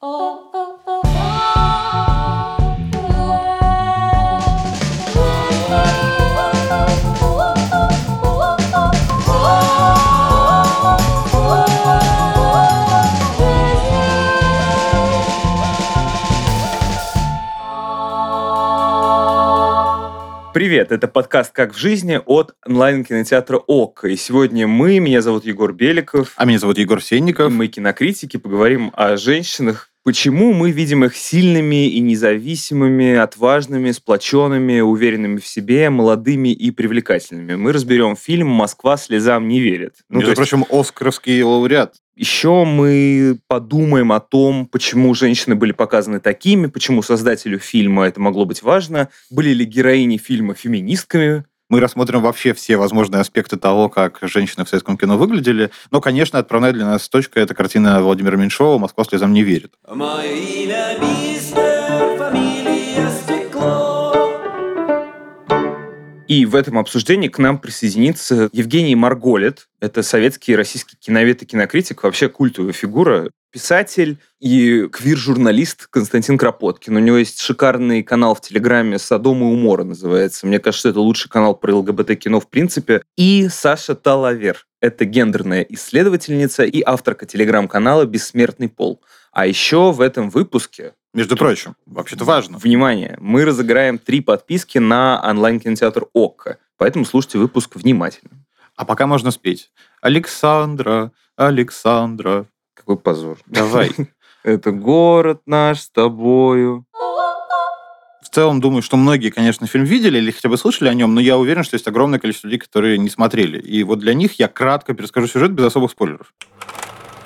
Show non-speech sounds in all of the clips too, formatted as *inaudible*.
哦。Привет, это подкаст «Как в жизни» от онлайн-кинотеатра ОК. И сегодня мы, меня зовут Егор Беликов. А меня зовут Егор Сенников. Мы кинокритики, поговорим о женщинах. Почему мы видим их сильными и независимыми, отважными, сплоченными, уверенными в себе, молодыми и привлекательными? Мы разберем фильм «Москва слезам не верит». Ну, Между прочим, оскаровский лауреат. Еще мы подумаем о том, почему женщины были показаны такими, почему создателю фильма это могло быть важно, были ли героини фильма феминистками, мы рассмотрим вообще все возможные аспекты того, как женщины в советском кино выглядели. Но, конечно, отправная для нас точка – это картина Владимира Меньшова «Москва слезам не верит». Мое имя И в этом обсуждении к нам присоединится Евгений Марголет. Это советский и российский киновед и кинокритик, вообще культовая фигура. Писатель и квир-журналист Константин Кропоткин. У него есть шикарный канал в Телеграме «Содом и умора» называется. Мне кажется, это лучший канал про ЛГБТ-кино в принципе. И Саша Талавер. Это гендерная исследовательница и авторка телеграм-канала «Бессмертный пол». А еще в этом выпуске между прочим, вообще-то важно. Внимание, мы разыграем три подписки на онлайн-кинотеатр ОККО, поэтому слушайте выпуск внимательно. А пока можно спеть. Александра, Александра. Какой позор. Давай. *laughs* Это город наш с тобою. В целом, думаю, что многие, конечно, фильм видели или хотя бы слышали о нем, но я уверен, что есть огромное количество людей, которые не смотрели. И вот для них я кратко перескажу сюжет без особых спойлеров.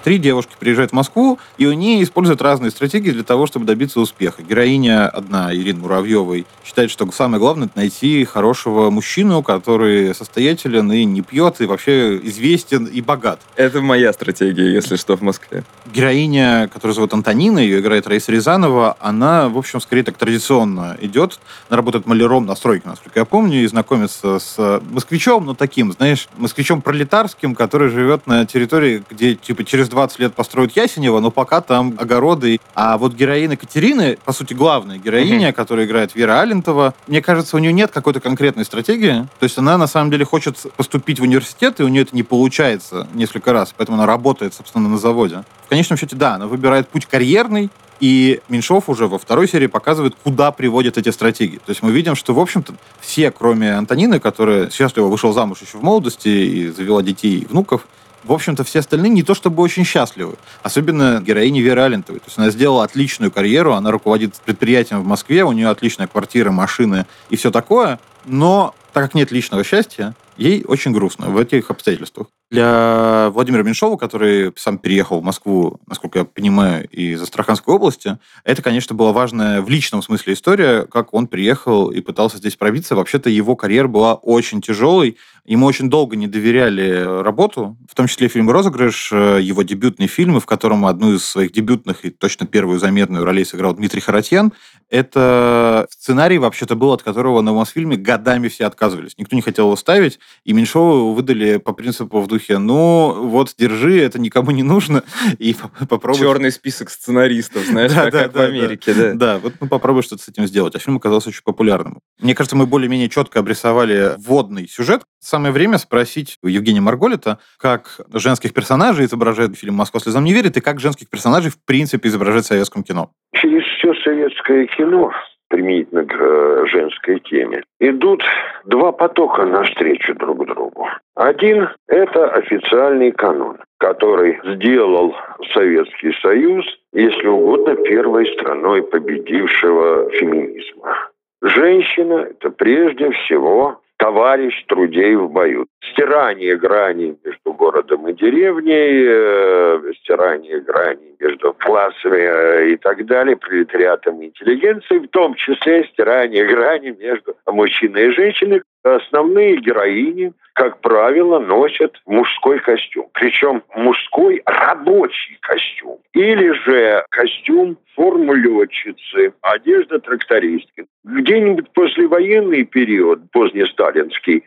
Три девушки приезжают в Москву, и они используют разные стратегии для того, чтобы добиться успеха. Героиня одна, Ирина Муравьевой, считает, что самое главное – это найти хорошего мужчину, который состоятелен и не пьет, и вообще известен и богат. Это моя стратегия, если что, в Москве. Героиня, которая зовут Антонина, ее играет Раиса Рязанова, она, в общем, скорее так традиционно идет. Она работает маляром на стройке, насколько я помню, и знакомится с москвичом, но таким, знаешь, москвичом пролетарским, который живет на территории, где, типа, через 20 лет построят Ясенева, но пока там огороды. А вот героиня Катерины, по сути, главная героиня, mm-hmm. которая играет Вера Алентова, мне кажется, у нее нет какой-то конкретной стратегии. То есть она, на самом деле, хочет поступить в университет, и у нее это не получается несколько раз, поэтому она работает, собственно, на заводе. В конечном счете, да, она выбирает путь карьерный, и Меньшов уже во второй серии показывает, куда приводят эти стратегии. То есть мы видим, что, в общем-то, все, кроме Антонины, которая счастливо вышел замуж еще в молодости и завела детей и внуков, в общем-то, все остальные не то чтобы очень счастливы. Особенно героиня Веры Алентовой. То есть она сделала отличную карьеру, она руководит предприятием в Москве, у нее отличная квартира, машины и все такое. Но так как нет личного счастья, ей очень грустно в этих обстоятельствах. Для Владимира Меньшова, который сам переехал в Москву, насколько я понимаю, из Астраханской области, это, конечно, была важная в личном смысле история, как он приехал и пытался здесь пробиться. Вообще-то его карьера была очень тяжелой, Ему очень долго не доверяли работу, в том числе фильм «Розыгрыш», э, его дебютный фильм, в котором одну из своих дебютных и точно первую заметную ролей сыграл Дмитрий Харатьян. Это сценарий, вообще-то, был, от которого на Мосфильме годами все отказывались. Никто не хотел его ставить, и Меньшову выдали по принципу в духе, ну, вот, держи, это никому не нужно, и попробуй... Черный список сценаристов, знаешь, да, как, да, как да, в Америке, да. Да, да вот ну, попробуй что-то с этим сделать. А фильм оказался очень популярным. Мне кажется, мы более-менее четко обрисовали вводный сюжет, Самое время спросить у Евгения Марголита, как женских персонажей изображает фильм «Москва слезам не верит» и как женских персонажей в принципе изображает в советском кино. Через все советское кино применительно к э, женской теме, идут два потока навстречу друг другу. Один – это официальный канон, который сделал Советский Союз, если угодно, первой страной победившего феминизма. Женщина – это прежде всего товарищ трудей в бою. Стирание граней между городом и деревней, э, стирание граней между классами э, и так далее, пролетариатом и интеллигенцией, в том числе стирание граней между мужчиной и женщиной. Основные героини, как правило, носят мужской костюм. Причем мужской рабочий костюм. Или же костюм форму летчицы, одежда трактористки. Где-нибудь послевоенный период, позднесталинский,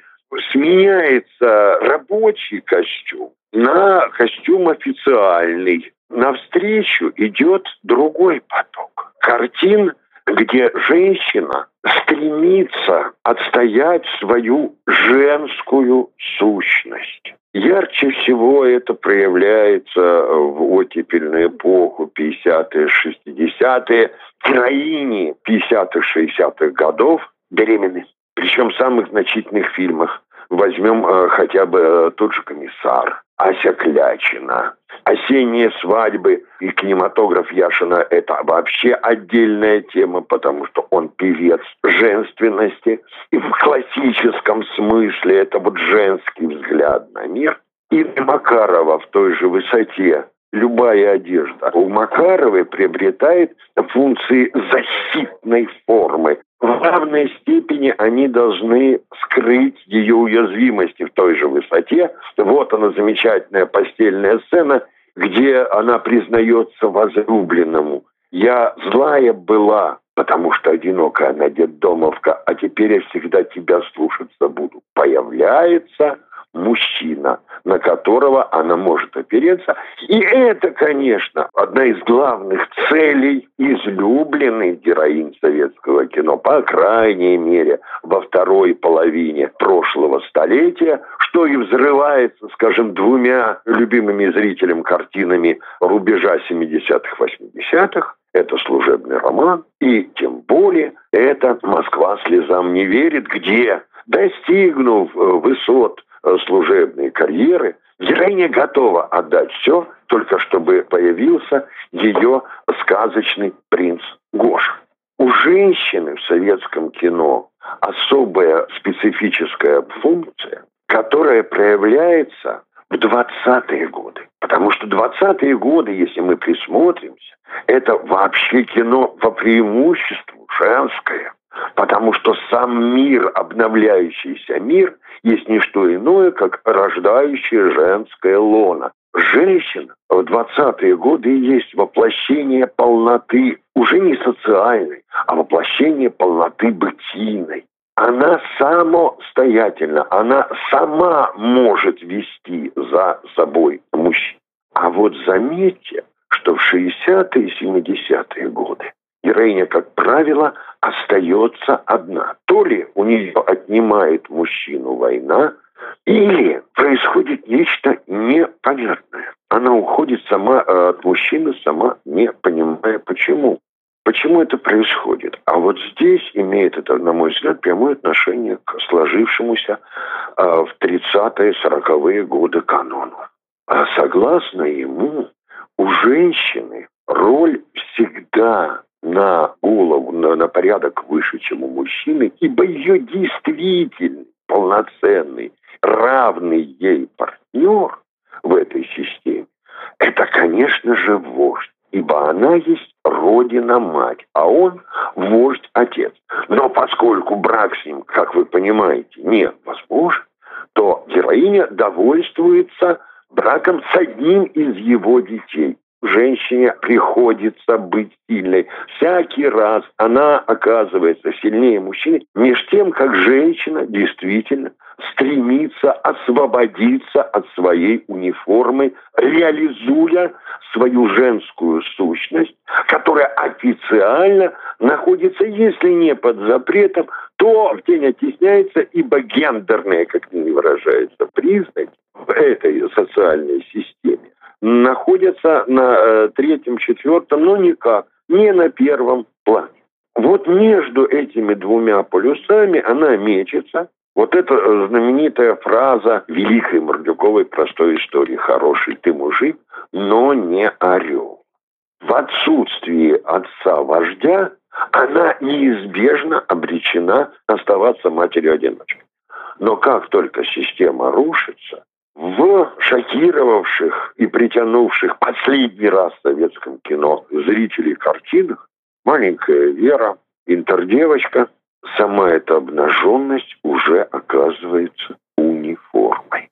сменяется рабочий костюм на костюм официальный. Навстречу идет другой поток. Картин, где женщина стремится отстоять свою женскую сущность. Ярче всего это проявляется в оттепельную эпоху 50-е, 60-е. Героини 50-х, 60-х годов беременны. Причем в самых значительных фильмах. Возьмем э, хотя бы э, тот же комиссар, Ася Клячина. Осенние свадьбы и кинематограф Яшина – это вообще отдельная тема, потому что он певец женственности. И в классическом смысле это вот женский взгляд на мир. И Макарова в той же высоте любая одежда у Макаровой приобретает функции защитной формы. В равной степени они должны скрыть ее уязвимости в той же высоте. Вот она замечательная постельная сцена, где она признается возлюбленному. «Я злая была, потому что одинокая она детдомовка, а теперь я всегда тебя слушаться буду». Появляется мужчина, на которого она может опереться. И это, конечно, одна из главных целей излюбленной героинь советского кино, по крайней мере, во второй половине прошлого столетия, что и взрывается, скажем, двумя любимыми зрителям картинами рубежа 70-х, 80-х, это служебный роман, и тем более это «Москва слезам не верит», где, достигнув э, высот Э, служебные карьеры, героиня готова отдать все, только чтобы появился ее сказочный принц Гоша. У женщины в советском кино особая специфическая функция, которая проявляется в 20-е годы. Потому что 20-е годы, если мы присмотримся, это вообще кино по преимуществу женское. Потому что сам мир, обновляющийся мир, есть не что иное, как рождающая женская лона. Женщина в 20-е годы есть воплощение полноты, уже не социальной, а воплощение полноты бытийной. Она самостоятельна, она сама может вести за собой мужчин. А вот заметьте, что в 60-е и 70-е годы героиня, как правило, остается одна. То ли у нее отнимает мужчину война, или происходит нечто непонятное. Она уходит сама э, от мужчины, сама не понимая почему. Почему это происходит? А вот здесь имеет это, на мой взгляд, прямое отношение к сложившемуся э, в 30-е, 40-е годы канону. А согласно ему, у женщины роль всегда на голову, на, на порядок выше, чем у мужчины, ибо ее действительный, полноценный, равный ей партнер в этой системе, это, конечно же, вождь, ибо она есть родина-мать, а он вождь-отец. Но поскольку брак с ним, как вы понимаете, невозможен, то героиня довольствуется браком с одним из его детей женщине приходится быть сильной. Всякий раз она оказывается сильнее мужчины, меж тем, как женщина действительно стремится освободиться от своей униформы, реализуя свою женскую сущность, которая официально находится, если не под запретом, то в тень оттесняется, ибо гендерные, как не выражается, признаки в этой социальной системе находятся на э, третьем, четвертом, но никак, не на первом плане. Вот между этими двумя полюсами она мечется. Вот эта э, знаменитая фраза великой Мордюковой простой истории «Хороший ты мужик, но не орел». В отсутствии отца-вождя она неизбежно обречена оставаться матерью-одиночкой. Но как только система рушится, в шокировавших и притянувших последний раз в советском кино зрителей картинах маленькая Вера, интердевочка, сама эта обнаженность уже оказывается униформой.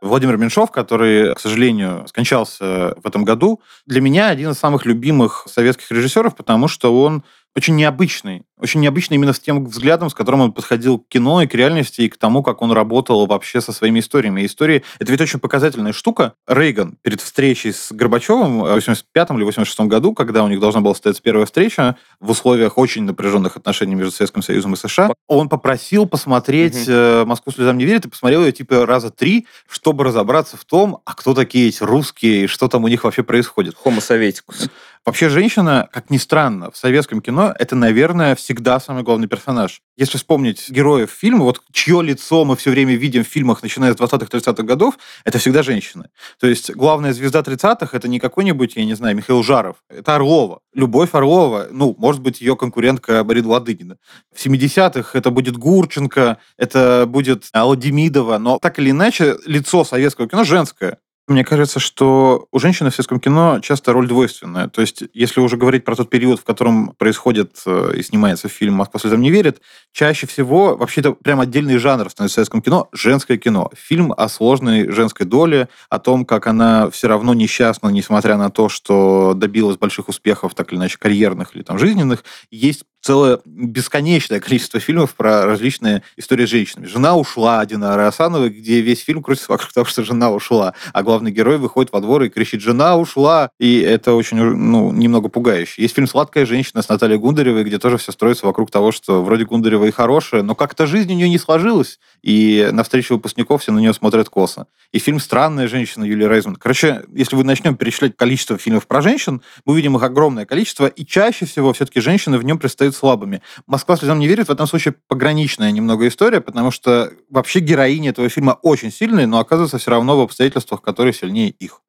Владимир Меньшов, который, к сожалению, скончался в этом году, для меня один из самых любимых советских режиссеров, потому что он очень необычный очень необычно именно с тем взглядом, с которым он подходил к кино и к реальности, и к тому, как он работал вообще со своими историями. И истории — это ведь очень показательная штука. Рейган перед встречей с Горбачевым в 85 или 86 году, когда у них должна была состояться первая встреча в условиях очень напряженных отношений между Советским Союзом и США, он попросил посмотреть угу. «Москву слезам не верит» и посмотрел ее типа раза три, чтобы разобраться в том, а кто такие эти русские, и что там у них вообще происходит. Homo советикус. Вообще женщина, как ни странно, в советском кино это, наверное, всегда самый главный персонаж. Если вспомнить героев фильма, вот чье лицо мы все время видим в фильмах, начиная с 20-30-х годов, это всегда женщины. То есть главная звезда 30-х это не какой-нибудь, я не знаю, Михаил Жаров, это Орлова. Любовь Орлова, ну, может быть, ее конкурентка Борис Ладыгина. В 70-х это будет Гурченко, это будет Алла Демидова, но так или иначе лицо советского кино женское. Мне кажется, что у женщины в светском кино часто роль двойственная. То есть, если уже говорить про тот период, в котором происходит э, и снимается фильм «Москва слезам не верит», чаще всего, вообще это прям отдельный жанр становится в советском кино – женское кино. Фильм о сложной женской доле, о том, как она все равно несчастна, несмотря на то, что добилась больших успехов, так или иначе, карьерных или там жизненных. Есть целое бесконечное количество фильмов про различные истории с женщинами. «Жена ушла» Динара Асановой, где весь фильм крутится вокруг того, что жена ушла, а главный герой выходит во двор и кричит «Жена ушла!» И это очень, ну, немного пугающе. Есть фильм «Сладкая женщина» с Натальей Гундаревой, где тоже все строится вокруг того, что вроде Гундарева и хорошая, но как-то жизнь у нее не сложилась, и на встречу выпускников все на нее смотрят косо. И фильм «Странная женщина» Юлии Рейзман. Короче, если вы начнем перечислять количество фильмов про женщин, мы увидим их огромное количество, и чаще всего все-таки женщины в нем предстают слабыми. «Москва слезам не верит» в этом случае пограничная немного история, потому что вообще героини этого фильма очень сильные, но оказывается все равно в обстоятельствах, которые сильнее их.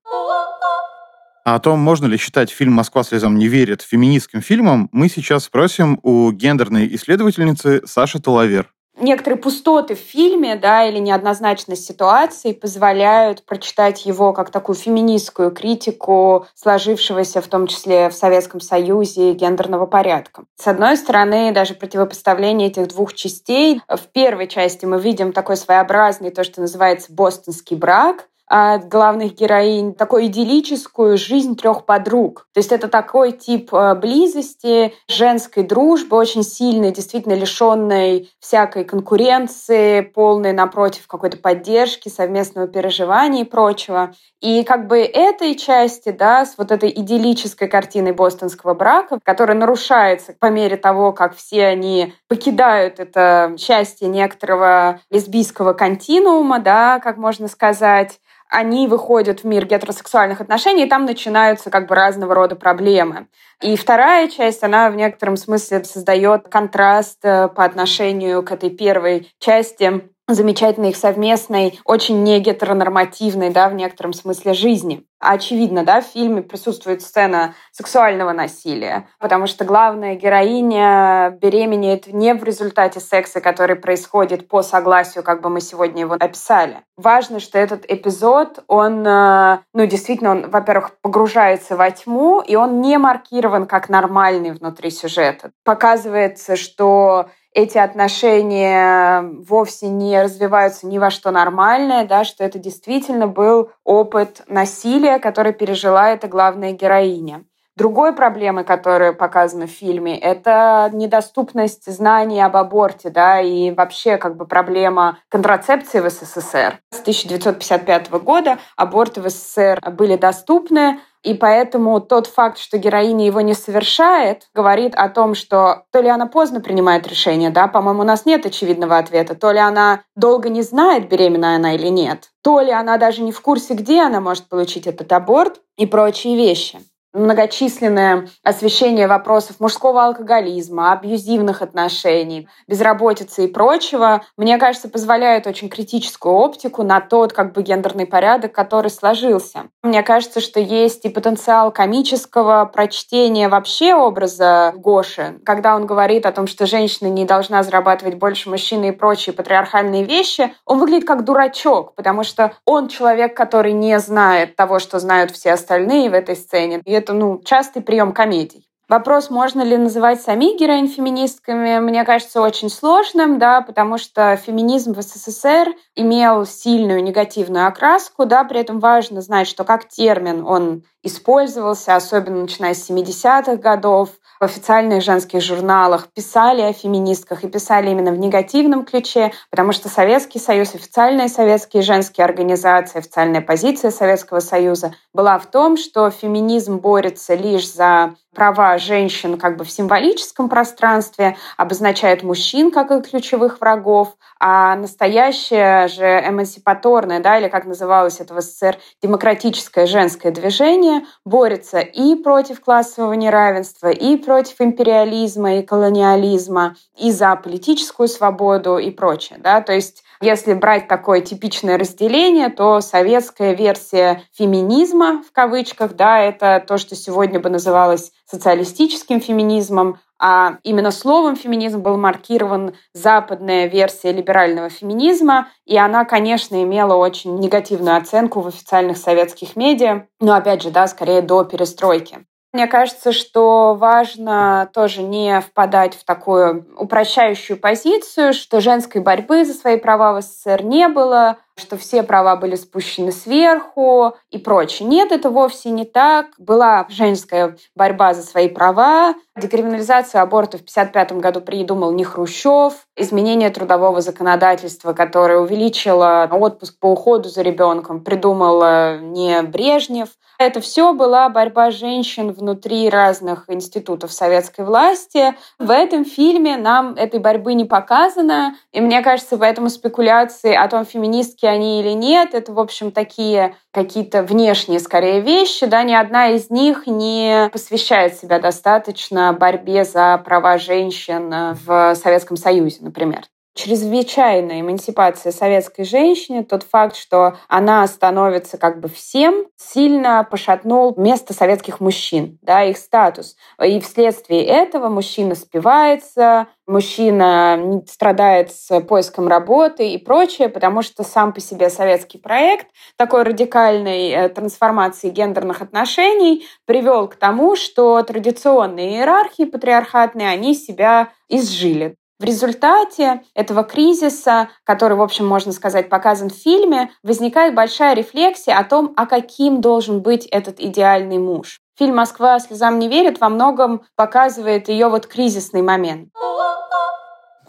А о том, можно ли считать фильм «Москва слезам не верит» феминистским фильмом, мы сейчас спросим у гендерной исследовательницы Саши Талавер некоторые пустоты в фильме, да, или неоднозначность ситуации позволяют прочитать его как такую феминистскую критику сложившегося, в том числе в Советском Союзе, гендерного порядка. С одной стороны, даже противопоставление этих двух частей. В первой части мы видим такой своеобразный, то, что называется бостонский брак, от главных героинь такую идиллическую жизнь трех подруг. То есть это такой тип э, близости, женской дружбы, очень сильной, действительно лишенной всякой конкуренции, полной, напротив, какой-то поддержки, совместного переживания и прочего. И как бы этой части, да, с вот этой идиллической картиной бостонского брака, которая нарушается по мере того, как все они покидают это счастье некоторого лесбийского континуума, да, как можно сказать, они выходят в мир гетеросексуальных отношений, и там начинаются как бы разного рода проблемы. И вторая часть, она в некотором смысле создает контраст э, по отношению к этой первой части замечательной их совместной, очень не гетеронормативной, да, в некотором смысле жизни. Очевидно, да, в фильме присутствует сцена сексуального насилия, потому что главная героиня беременеет не в результате секса, который происходит по согласию, как бы мы сегодня его описали. Важно, что этот эпизод, он, э, ну, действительно, он, во-первых, погружается во тьму, и он не маркирован как нормальный внутри сюжета. Показывается, что эти отношения вовсе не развиваются ни во что нормальное, да, что это действительно был опыт насилия, который пережила эта главная героиня. Другой проблемой, которая показана в фильме, это недоступность знаний об аборте, да, и вообще как бы проблема контрацепции в СССР. С 1955 года аборты в СССР были доступны, и поэтому тот факт, что героиня его не совершает, говорит о том, что то ли она поздно принимает решение, да, по-моему, у нас нет очевидного ответа, то ли она долго не знает, беременна она или нет, то ли она даже не в курсе, где она может получить этот аборт и прочие вещи многочисленное освещение вопросов мужского алкоголизма, абьюзивных отношений, безработицы и прочего, мне кажется, позволяет очень критическую оптику на тот как бы гендерный порядок, который сложился. Мне кажется, что есть и потенциал комического прочтения вообще образа Гоши, когда он говорит о том, что женщина не должна зарабатывать больше мужчины и прочие патриархальные вещи, он выглядит как дурачок, потому что он человек, который не знает того, что знают все остальные в этой сцене. Это ну, частый прием комедий. Вопрос, можно ли называть самих героинь феминистками, мне кажется очень сложным, да, потому что феминизм в СССР имел сильную негативную окраску, да, при этом важно знать, что как термин он использовался, особенно начиная с 70-х годов, в официальных женских журналах писали о феминистках и писали именно в негативном ключе, потому что Советский Союз, официальные советские женские организации, официальная позиция Советского Союза была в том, что феминизм борется лишь за права женщин как бы в символическом пространстве, обозначает мужчин как и ключевых врагов, а настоящее же эмансипаторное, да, или как называлось это в СССР, демократическое женское движение борется и против классового неравенства, и против империализма и колониализма, и за политическую свободу и прочее. Да? То есть если брать такое типичное разделение, то советская версия феминизма, в кавычках, да, это то, что сегодня бы называлось социалистическим феминизмом, а именно словом феминизм был маркирован западная версия либерального феминизма, и она, конечно, имела очень негативную оценку в официальных советских медиа, но, опять же, да, скорее до перестройки. Мне кажется, что важно тоже не впадать в такую упрощающую позицию, что женской борьбы за свои права в СССР не было, что все права были спущены сверху и прочее. Нет, это вовсе не так. Была женская борьба за свои права. Декриминализацию аборта в 1955 году придумал не Хрущев. Изменение трудового законодательства, которое увеличило отпуск по уходу за ребенком, придумал не Брежнев. Это все была борьба женщин внутри разных институтов советской власти. В этом фильме нам этой борьбы не показано. И мне кажется, поэтому спекуляции о том, феминистки они или нет, это, в общем, такие какие-то внешние, скорее, вещи. Да? Ни одна из них не посвящает себя достаточно борьбе за права женщин в Советском Союзе, например чрезвычайная эмансипация советской женщины, тот факт, что она становится как бы всем, сильно пошатнул место советских мужчин, да, их статус. И вследствие этого мужчина спивается, мужчина страдает с поиском работы и прочее, потому что сам по себе советский проект такой радикальной э, трансформации гендерных отношений привел к тому, что традиционные иерархии патриархатные, они себя изжили. В результате этого кризиса, который, в общем, можно сказать, показан в фильме, возникает большая рефлексия о том, а каким должен быть этот идеальный муж. Фильм «Москва слезам не верит» во многом показывает ее вот кризисный момент.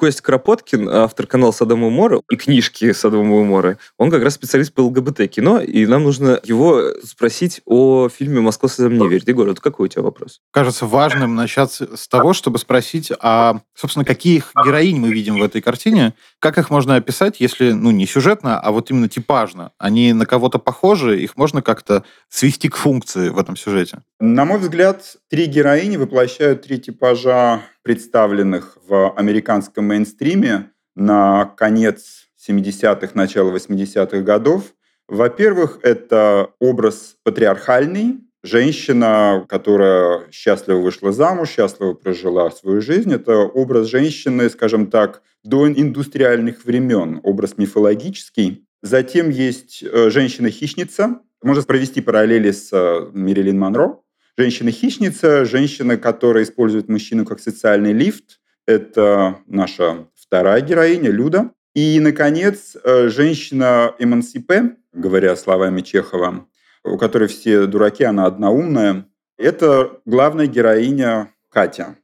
Костя Кропоткин, автор канала Садом и Мора и книжки Садом и Мора, он как раз специалист по ЛГБТ-кино, и нам нужно его спросить о фильме «Москва Садом не верит». Егор, вот какой у тебя вопрос? Кажется важным начать с того, чтобы спросить, а, собственно, каких героинь мы видим в этой картине, как их можно описать, если, ну, не сюжетно, а вот именно типажно? Они на кого-то похожи, их можно как-то свести к функции в этом сюжете? На мой взгляд, три героини воплощают три типажа представленных в американском мейнстриме на конец 70-х, начало 80-х годов. Во-первых, это образ патриархальный, женщина, которая счастливо вышла замуж, счастливо прожила свою жизнь. Это образ женщины, скажем так, до индустриальных времен, образ мифологический. Затем есть э, женщина-хищница. Можно провести параллели с э, Мирилин Монро. Женщина-хищница, женщина, которая использует мужчину как социальный лифт. Это наша вторая героиня, Люда. И, наконец, э, женщина-эмансипе, говоря словами Чехова, у которой все дураки, она одна умная. Это главная героиня Катя.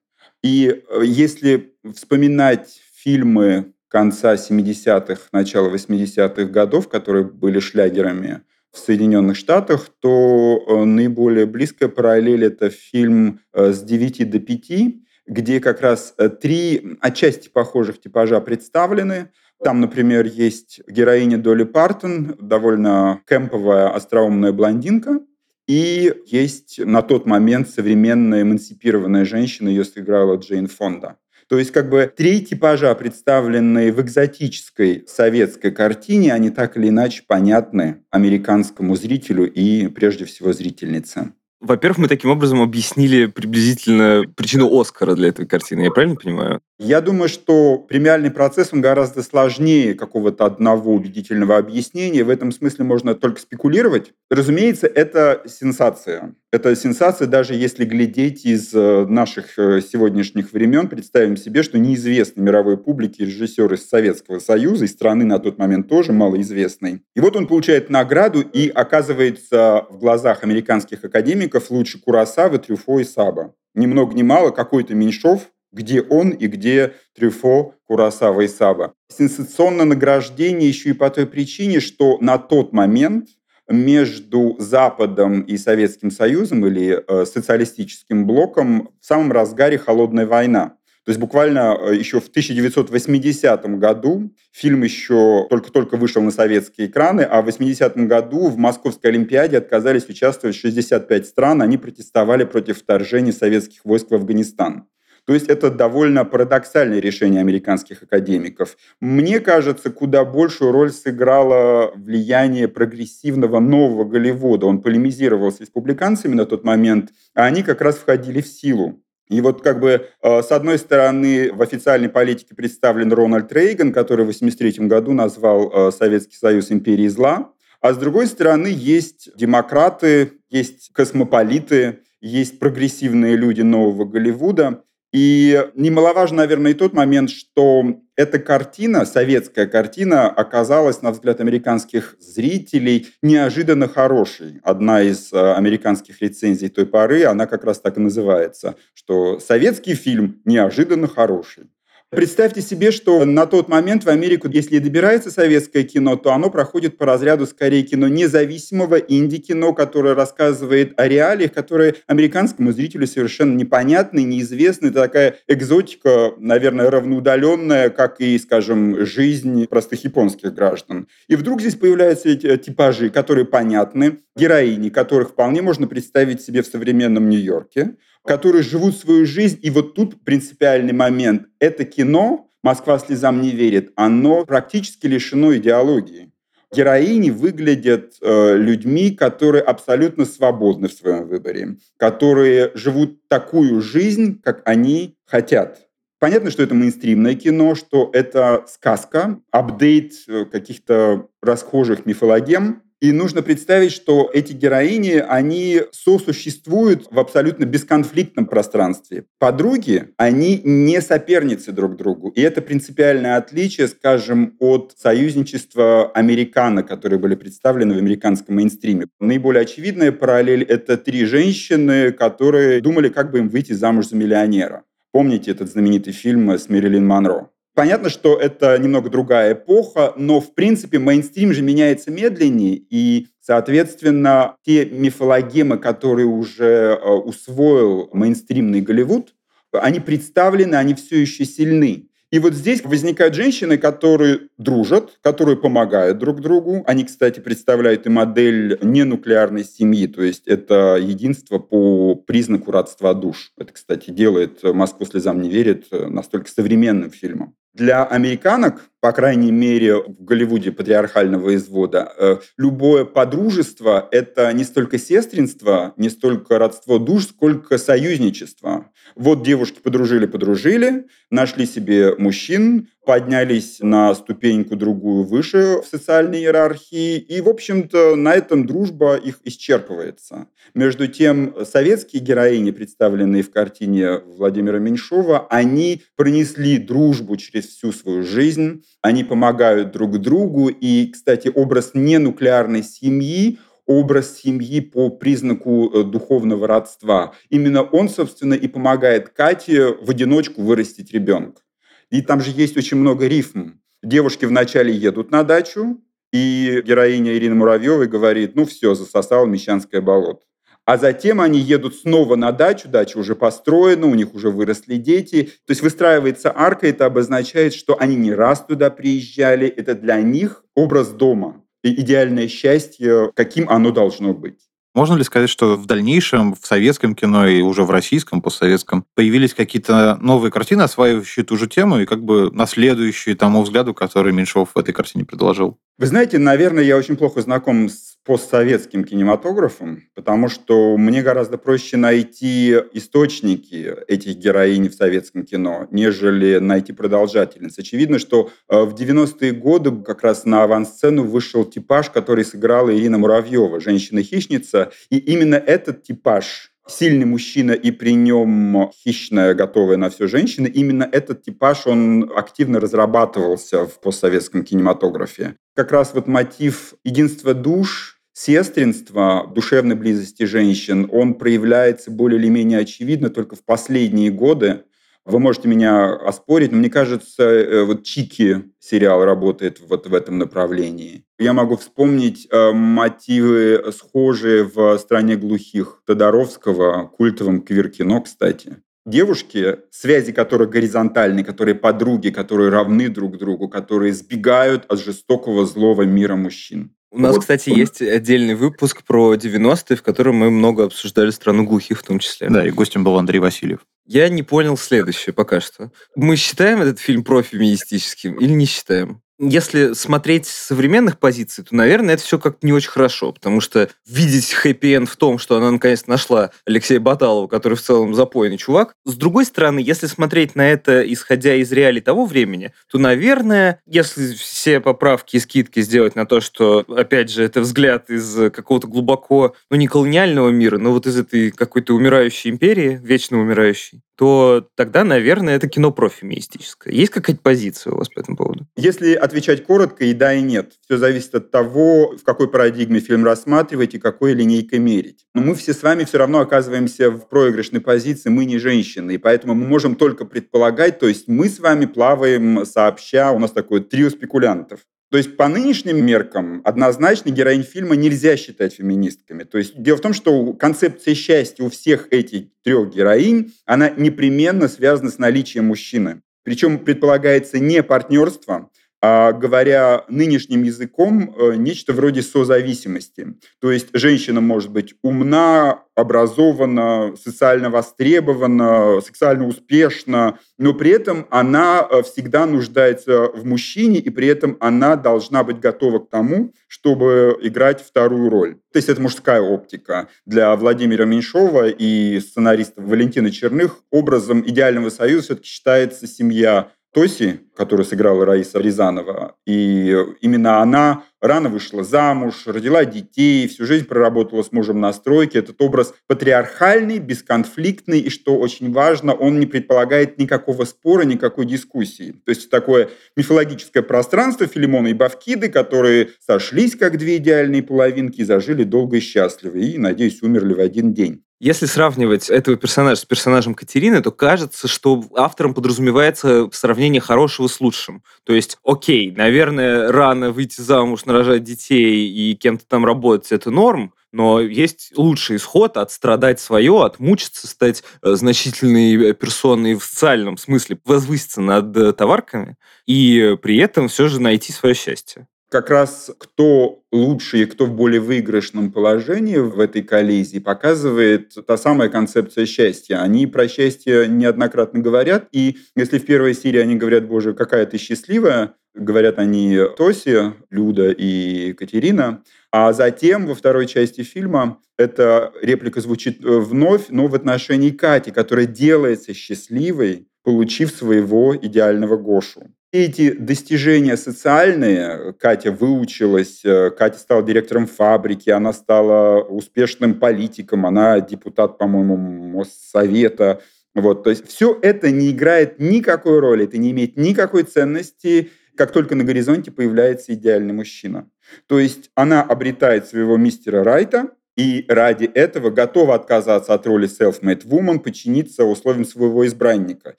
И э, если вспоминать фильмы конца 70-х, начала 80-х годов, которые были шлягерами в Соединенных Штатах, то э, наиболее близкая параллель – это фильм э, «С 9 до 5», где как раз э, три отчасти похожих типажа представлены. Там, например, есть героиня Долли Партон, довольно кемповая, остроумная блондинка, и есть на тот момент современная эмансипированная женщина, ее сыграла Джейн Фонда. То есть как бы три типажа, представленные в экзотической советской картине, они так или иначе понятны американскому зрителю и прежде всего зрительнице. Во-первых, мы таким образом объяснили приблизительно причину Оскара для этой картины, я правильно понимаю? Я думаю, что премиальный процесс, он гораздо сложнее какого-то одного убедительного объяснения. В этом смысле можно только спекулировать. Разумеется, это сенсация. Это сенсация, даже если глядеть из э, наших э, сегодняшних времен, представим себе, что неизвестный мировой публике режиссер из Советского Союза, и страны на тот момент тоже малоизвестный. И вот он получает награду и оказывается в глазах американских академиков лучше Курасавы, Трюфо и Саба. Ни много ни мало какой-то Меньшов где он и где Трюфо, Курасава и Саба. Сенсационное награждение еще и по той причине, что на тот момент между Западом и Советским Союзом или э, социалистическим блоком в самом разгаре холодная война. То есть буквально э, еще в 1980 году фильм еще только-только вышел на советские экраны, а в 80 году в Московской Олимпиаде отказались участвовать 65 стран. Они протестовали против вторжения советских войск в Афганистан. То есть это довольно парадоксальное решение американских академиков. Мне кажется, куда большую роль сыграло влияние прогрессивного нового Голливуда. Он полемизировал с республиканцами на тот момент, а они как раз входили в силу. И вот как бы э, с одной стороны в официальной политике представлен Рональд Рейган, который в 1983 году назвал э, Советский Союз империей зла, а с другой стороны есть демократы, есть космополиты, есть прогрессивные люди нового Голливуда. И немаловажно, наверное, и тот момент, что эта картина, советская картина, оказалась, на взгляд американских зрителей, неожиданно хорошей. Одна из э, американских рецензий той поры, она как раз так и называется, что советский фильм неожиданно хороший. Представьте себе, что на тот момент в Америку, если и добирается советское кино, то оно проходит по разряду скорее кино независимого инди-кино, которое рассказывает о реалиях, которые американскому зрителю совершенно непонятны, неизвестны. Это такая экзотика, наверное, равноудаленная, как и, скажем, жизнь простых японских граждан. И вдруг здесь появляются эти типажи, которые понятны, героини, которых вполне можно представить себе в современном Нью-Йорке которые живут свою жизнь. И вот тут принципиальный момент. Это кино «Москва слезам не верит», оно практически лишено идеологии. Героини выглядят э, людьми, которые абсолютно свободны в своем выборе, которые живут такую жизнь, как они хотят. Понятно, что это мейнстримное кино, что это сказка, апдейт э, каких-то расхожих мифологем, и нужно представить, что эти героини, они сосуществуют в абсолютно бесконфликтном пространстве. Подруги, они не соперницы друг другу. И это принципиальное отличие, скажем, от союзничества американо, которые были представлены в американском мейнстриме. Наиболее очевидная параллель — это три женщины, которые думали, как бы им выйти замуж за миллионера. Помните этот знаменитый фильм с Мэрилин Монро? Понятно, что это немного другая эпоха, но в принципе мейнстрим же меняется медленнее, и, соответственно, те мифологемы, которые уже э, усвоил мейнстримный Голливуд, они представлены, они все еще сильны. И вот здесь возникают женщины, которые дружат, которые помогают друг другу. Они, кстати, представляют и модель ненуклеарной семьи, то есть это единство по признаку родства душ. Это, кстати, делает «Москву слезам не верит» настолько современным фильмом. Для американок, по крайней мере, в Голливуде патриархального извода, э, любое подружество – это не столько сестринство, не столько родство душ, сколько союзничество. Вот девушки подружили-подружили, нашли себе мужчин, поднялись на ступеньку другую выше в социальной иерархии, и, в общем-то, на этом дружба их исчерпывается. Между тем, советские героини, представленные в картине Владимира Меньшова, они пронесли дружбу через всю свою жизнь, они помогают друг другу, и, кстати, образ ненуклеарной семьи образ семьи по признаку э, духовного родства. Именно он, собственно, и помогает Кате в одиночку вырастить ребенка. И там же есть очень много рифм. Девушки вначале едут на дачу, и героиня Ирина Муравьева говорит, ну все, засосал Мещанское болото. А затем они едут снова на дачу, дача уже построена, у них уже выросли дети. То есть выстраивается арка, это обозначает, что они не раз туда приезжали, это для них образ дома и идеальное счастье, каким оно должно быть. Можно ли сказать, что в дальнейшем в советском кино и уже в российском, постсоветском, появились какие-то новые картины, осваивающие ту же тему и как бы наследующие тому взгляду, который Меньшов в этой картине предложил? Вы знаете, наверное, я очень плохо знаком с постсоветским кинематографом, потому что мне гораздо проще найти источники этих героинь в советском кино, нежели найти продолжательниц. Очевидно, что э, в 90-е годы как раз на авансцену вышел типаж, который сыграла Ирина Муравьева, женщина-хищница, и именно этот типаж сильный мужчина и при нем хищная, готовая на все женщина, именно этот типаж, он активно разрабатывался в постсоветском кинематографе. Как раз вот мотив единства душ, сестринства, душевной близости женщин, он проявляется более или менее очевидно только в последние годы, вы можете меня оспорить, но мне кажется, э, вот Чики сериал работает вот в этом направлении. Я могу вспомнить э, мотивы схожие в «Стране глухих» Тодоровского, культовом квир-кино, кстати. Девушки, связи которых горизонтальные, которые подруги, которые равны друг другу, которые сбегают от жестокого злого мира мужчин. У нас, вот. кстати, есть отдельный выпуск про 90-е, в котором мы много обсуждали страну глухих в том числе. Да, и гостем был Андрей Васильев. Я не понял следующее пока что. Мы считаем этот фильм профеминистическим или не считаем? Если смотреть с современных позиций, то, наверное, это все как-то не очень хорошо, потому что видеть хэппи-энд в том, что она наконец нашла Алексея Баталова, который в целом запойный чувак. С другой стороны, если смотреть на это, исходя из реалий того времени, то, наверное, если все поправки и скидки сделать на то, что, опять же, это взгляд из какого-то глубоко, ну, не колониального мира, но вот из этой какой-то умирающей империи, вечно умирающей, то тогда, наверное, это кино профеминистическое. Есть какая-то позиция у вас по этому поводу? Если отвечать коротко, и да, и нет. Все зависит от того, в какой парадигме фильм рассматривать и какой линейкой мерить. Но мы все с вами все равно оказываемся в проигрышной позиции, мы не женщины, и поэтому мы можем только предполагать, то есть мы с вами плаваем сообща, у нас такое трио спекулянтов. То есть по нынешним меркам однозначно героинь фильма нельзя считать феминистками. То есть дело в том, что концепция счастья у всех этих трех героинь, она непременно связана с наличием мужчины. Причем предполагается не партнерство, говоря нынешним языком, э, нечто вроде созависимости. То есть женщина может быть умна, образована, социально востребована, сексуально успешна, но при этом она э, всегда нуждается в мужчине, и при этом она должна быть готова к тому, чтобы играть вторую роль. То есть это мужская оптика. Для Владимира Меньшова и сценариста Валентина Черных образом идеального союза все-таки считается семья Тоси, которую сыграла Раиса Рязанова. И именно она рано вышла замуж, родила детей, всю жизнь проработала с мужем на стройке. Этот образ патриархальный, бесконфликтный, и, что очень важно, он не предполагает никакого спора, никакой дискуссии. То есть такое мифологическое пространство Филимона и Бавкиды, которые сошлись как две идеальные половинки и зажили долго и счастливо, и, надеюсь, умерли в один день. Если сравнивать этого персонажа с персонажем Катерины, то кажется, что автором подразумевается сравнение хорошего с лучшим. То есть, окей, наверное, рано выйти замуж, нарожать детей и кем-то там работать – это норм, но есть лучший исход от страдать свое, от мучиться, стать э, значительной персоной в социальном смысле, возвыситься над э, товарками и при этом все же найти свое счастье как раз кто лучше и кто в более выигрышном положении в этой коллизии, показывает та самая концепция счастья. Они про счастье неоднократно говорят, и если в первой серии они говорят, боже, какая ты счастливая, говорят они Тоси, Люда и Катерина, а затем во второй части фильма эта реплика звучит вновь, но в отношении Кати, которая делается счастливой, получив своего идеального Гошу. Эти достижения социальные, Катя выучилась, э, Катя стала директором фабрики, она стала успешным политиком, она депутат, по-моему, Моссовета. Вот, то есть все это не играет никакой роли, это не имеет никакой ценности, как только на горизонте появляется идеальный мужчина. То есть она обретает своего мистера Райта, и ради этого готова отказаться от роли self-made woman, подчиниться условиям своего избранника.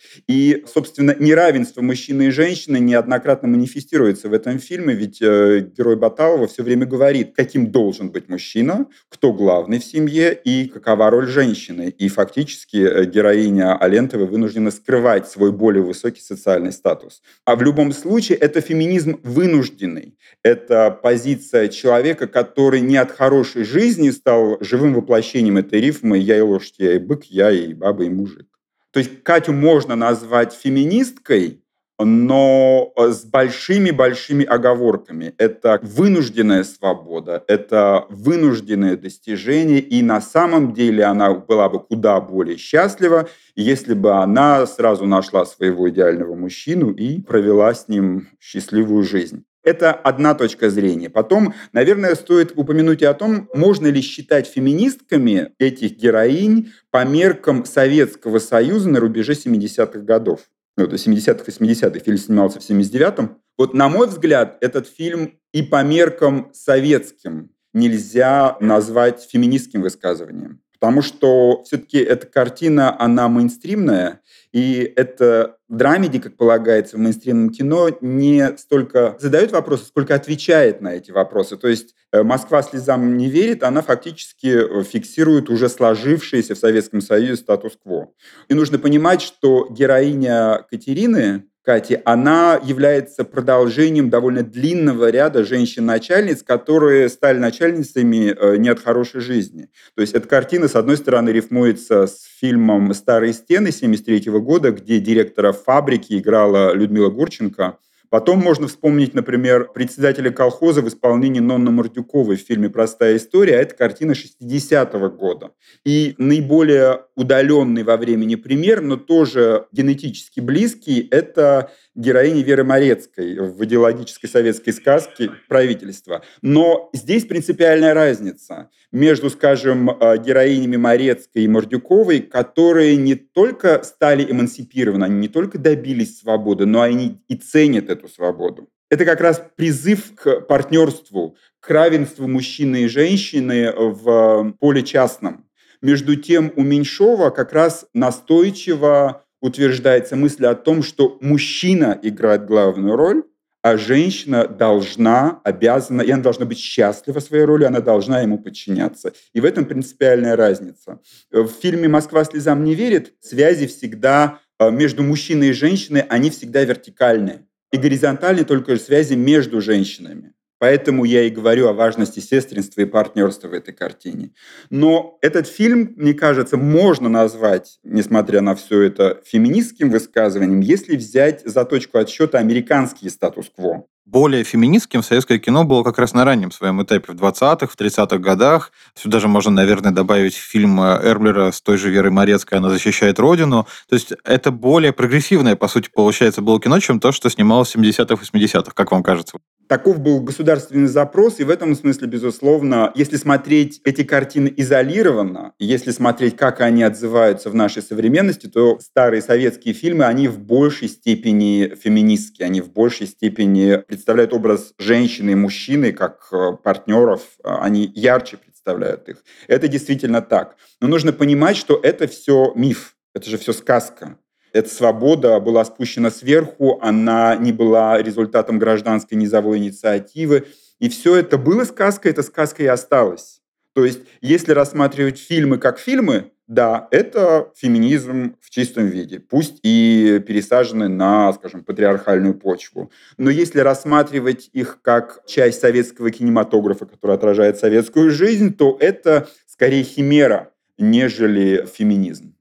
И, собственно, неравенство мужчины и женщины неоднократно манифестируется в этом фильме, ведь э, герой Баталова все время говорит, каким должен быть мужчина, кто главный в семье и какова роль женщины. И фактически э, героиня Алентова вынуждена скрывать свой более высокий социальный статус. А в любом случае это феминизм вынужденный. Это позиция человека, который не от хорошей жизни стал живым воплощением этой рифмы «я и лошадь, я и бык, я и баба, и мужик». То есть Катю можно назвать феминисткой, но с большими-большими оговорками. Это вынужденная свобода, это вынужденное достижение, и на самом деле она была бы куда более счастлива, если бы она сразу нашла своего идеального мужчину и провела с ним счастливую жизнь. Это одна точка зрения. Потом, наверное, стоит упомянуть и о том, можно ли считать феминистками этих героинь по меркам Советского Союза на рубеже 70-х годов. Ну, это 70-х, 80-х. Фильм снимался в 79-м. Вот, на мой взгляд, этот фильм и по меркам советским нельзя назвать феминистским высказыванием. Потому что все-таки эта картина, она мейнстримная, и это драмеди, как полагается в мейнстримном кино, не столько задает вопросы, сколько отвечает на эти вопросы. То есть э, «Москва слезам не верит», она фактически э, фиксирует уже сложившийся в Советском Союзе статус-кво. И нужно понимать, что героиня Катерины, Кати, она является продолжением довольно длинного ряда женщин-начальниц, которые стали начальницами э, не от хорошей жизни. То есть эта картина, с одной стороны, рифмуется с фильмом «Старые стены» 1973 года, где директора фабрики играла Людмила Гурченко, Потом можно вспомнить, например, председателя колхоза в исполнении Нонны Мордюковой в фильме «Простая история». А это картина 60-го года. И наиболее удаленный во времени пример, но тоже генетически близкий, это героини Веры Морецкой в идеологической советской сказке «Правительство». Но здесь принципиальная разница между, скажем, э, героинями Морецкой и Мордюковой, которые не только стали эмансипированы, они не только добились свободы, но они и ценят эту свободу. Это как раз призыв к партнерству, к равенству мужчины и женщины в поле частном. Между тем у Меньшова как раз настойчиво утверждается мысль о том, что мужчина играет главную роль, а женщина должна, обязана, и она должна быть счастлива своей роли, она должна ему подчиняться. И в этом принципиальная разница. В фильме «Москва слезам не верит» связи всегда э, между мужчиной и женщиной, они всегда вертикальные. И горизонтальные только связи между женщинами. Поэтому я и говорю о важности сестринства и партнерства в этой картине. Но этот фильм, мне кажется, можно назвать, несмотря на все это, феминистским высказыванием, если взять за точку отсчета американский статус-кво более феминистским советское кино было как раз на раннем своем этапе, в 20-х, в 30-х годах. Сюда же можно, наверное, добавить фильм Эрблера с той же Верой Морецкой «Она защищает Родину». То есть это более прогрессивное, по сути, получается, было кино, чем то, что снималось в 70-х, 80-х, как вам кажется? Таков был государственный запрос, и в этом смысле, безусловно, если смотреть эти картины изолированно, если смотреть, как они отзываются в нашей современности, то старые советские фильмы, они в большей степени феминистские, они в большей степени представляют образ женщины и мужчины как э, партнеров, а они ярче представляют их. Это действительно так. Но нужно понимать, что это все миф, это же все сказка. Эта свобода была спущена сверху, она не была результатом гражданской низовой инициативы. И все это было сказкой, эта сказка и осталась. То есть, если рассматривать фильмы как фильмы, да, это феминизм в чистом виде, пусть и пересаженный на, скажем, патриархальную почву. Но если рассматривать их как часть советского кинематографа, который отражает советскую жизнь, то это скорее химера, нежели феминизм.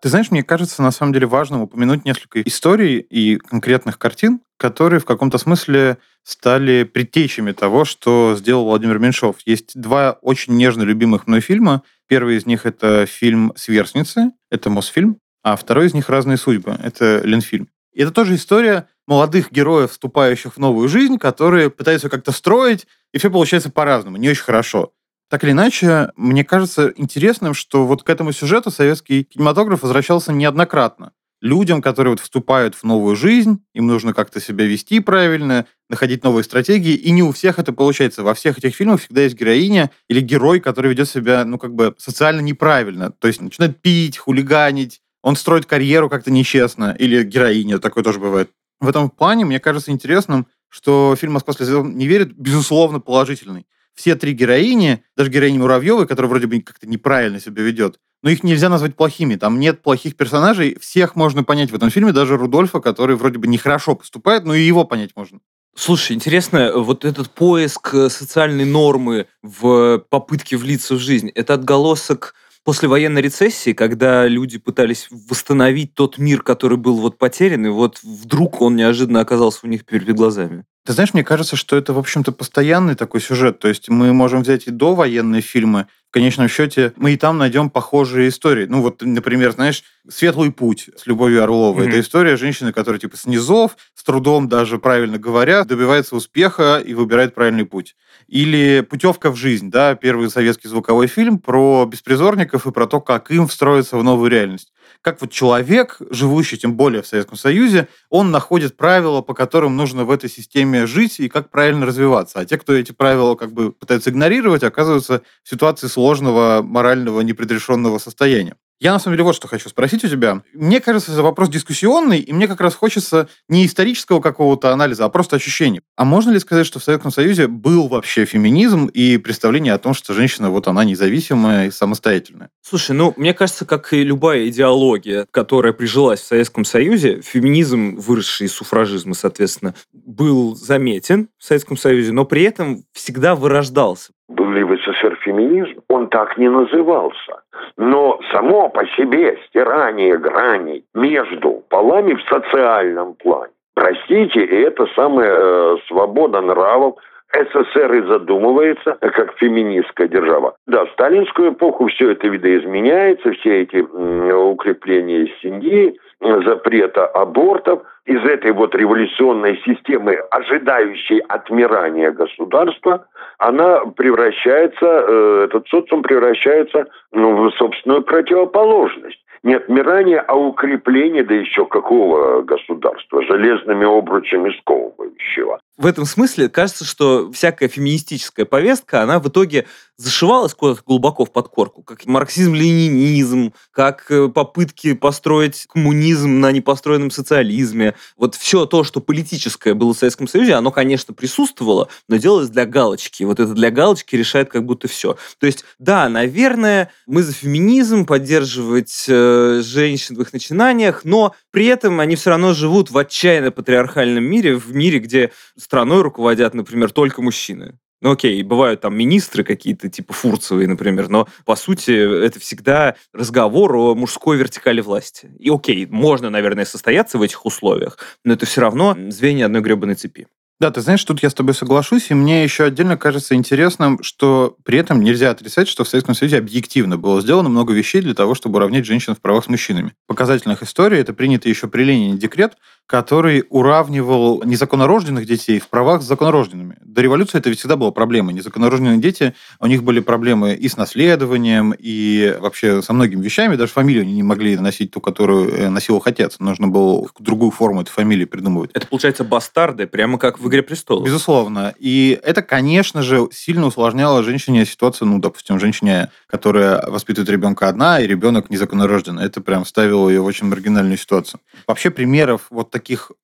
Ты знаешь, мне кажется, на самом деле важным упомянуть несколько историй и конкретных картин, которые в каком-то смысле стали предтечами того, что сделал Владимир Меньшов. Есть два очень нежно любимых мной фильма. Первый из них — это фильм «Сверстницы», это Мосфильм, а второй из них «Разные судьбы», это Ленфильм. И это тоже история молодых героев, вступающих в новую жизнь, которые пытаются как-то строить, и все получается по-разному, не очень хорошо. Так или иначе, мне кажется интересным, что вот к этому сюжету советский кинематограф возвращался неоднократно. Людям, которые вот вступают в новую жизнь, им нужно как-то себя вести правильно, находить новые стратегии, и не у всех это получается. Во всех этих фильмах всегда есть героиня или герой, который ведет себя, ну, как бы социально неправильно. То есть начинает пить, хулиганить, он строит карьеру как-то нечестно, или героиня, такое тоже бывает. В этом плане мне кажется интересным, что фильм «Москва слезам не верит» безусловно положительный все три героини, даже героиня Муравьевой, которая вроде бы как-то неправильно себя ведет, но их нельзя назвать плохими. Там нет плохих персонажей, всех можно понять в этом фильме, даже Рудольфа, который вроде бы нехорошо поступает, но и его понять можно. Слушай, интересно, вот этот поиск социальной нормы в попытке влиться в жизнь, это отголосок после военной рецессии, когда люди пытались восстановить тот мир, который был вот потерян, и вот вдруг он неожиданно оказался у них перед глазами. Ты знаешь, мне кажется, что это, в общем-то, постоянный такой сюжет. То есть мы можем взять и довоенные фильмы, в конечном счете мы и там найдем похожие истории. Ну вот, например, знаешь, «Светлый путь» с Любовью Орловой. Mm-hmm. Это история женщины, которая типа с низов, с трудом даже правильно говоря, добивается успеха и выбирает правильный путь. Или «Путевка в жизнь», да, первый советский звуковой фильм про беспризорников и про то, как им встроиться в новую реальность как вот человек, живущий тем более в Советском Союзе, он находит правила, по которым нужно в этой системе жить и как правильно развиваться. А те, кто эти правила как бы пытаются игнорировать, оказываются в ситуации сложного морального непредрешенного состояния. Я на самом деле вот что хочу спросить у тебя. Мне кажется, это вопрос дискуссионный, и мне как раз хочется не исторического какого-то анализа, а просто ощущений. А можно ли сказать, что в Советском Союзе был вообще феминизм и представление о том, что женщина вот она независимая и самостоятельная? Слушай, ну, мне кажется, как и любая идеология, которая прижилась в Советском Союзе, феминизм, выросший из суфражизма, соответственно, был заметен в Советском Союзе, но при этом всегда вырождался. Был ли в СССР феминизм? Он так не назывался. Но само по себе стирание граней между полами в социальном плане, простите, это самая э, свобода нравов, СССР и задумывается как феминистская держава. Да, в сталинскую эпоху все это видоизменяется, все эти укрепления семьи, запрета абортов, из этой вот революционной системы, ожидающей отмирания государства, она превращается, э, этот социум превращается ну, в собственную противоположность не отмирание, а укрепление, да еще какого государства, железными обручами сковывающего. В этом смысле кажется, что всякая феминистическая повестка, она в итоге зашивалась куда-то глубоко в подкорку, как марксизм-ленинизм, как э, попытки построить коммунизм на непостроенном социализме. Вот все то, что политическое было в Советском Союзе, оно, конечно, присутствовало, но делалось для галочки. Вот это для галочки решает как будто все. То есть, да, наверное, мы за феминизм, поддерживать э, женщин в их начинаниях, но при этом они все равно живут в отчаянно патриархальном мире, в мире, где страной руководят, например, только мужчины. Ну окей, бывают там министры какие-то, типа Фурцевые, например, но по сути это всегда разговор о мужской вертикали власти. И окей, можно, наверное, состояться в этих условиях, но это все равно звенья одной гребаной цепи. Да, ты знаешь, тут я с тобой соглашусь, и мне еще отдельно кажется интересным, что при этом нельзя отрицать, что в Советском Союзе объективно было сделано много вещей для того, чтобы уравнять женщин в правах с мужчинами. Показательных историй это принятый еще при Ленине декрет, который уравнивал незаконнорожденных детей в правах с законорожденными. До революции это ведь всегда была проблема. Незаконорожденные дети, у них были проблемы и с наследованием, и вообще со многими вещами. Даже фамилию они не могли носить ту, которую э, носил их отец. Нужно было другую форму этой фамилии придумывать. Это, получается, бастарды, прямо как в «Игре престолов». Безусловно. И это, конечно же, сильно усложняло женщине ситуацию, ну, допустим, женщине, которая воспитывает ребенка одна, и ребенок незаконнорожденный. Это прям ставило ее в очень маргинальную ситуацию. Вообще примеров вот таких,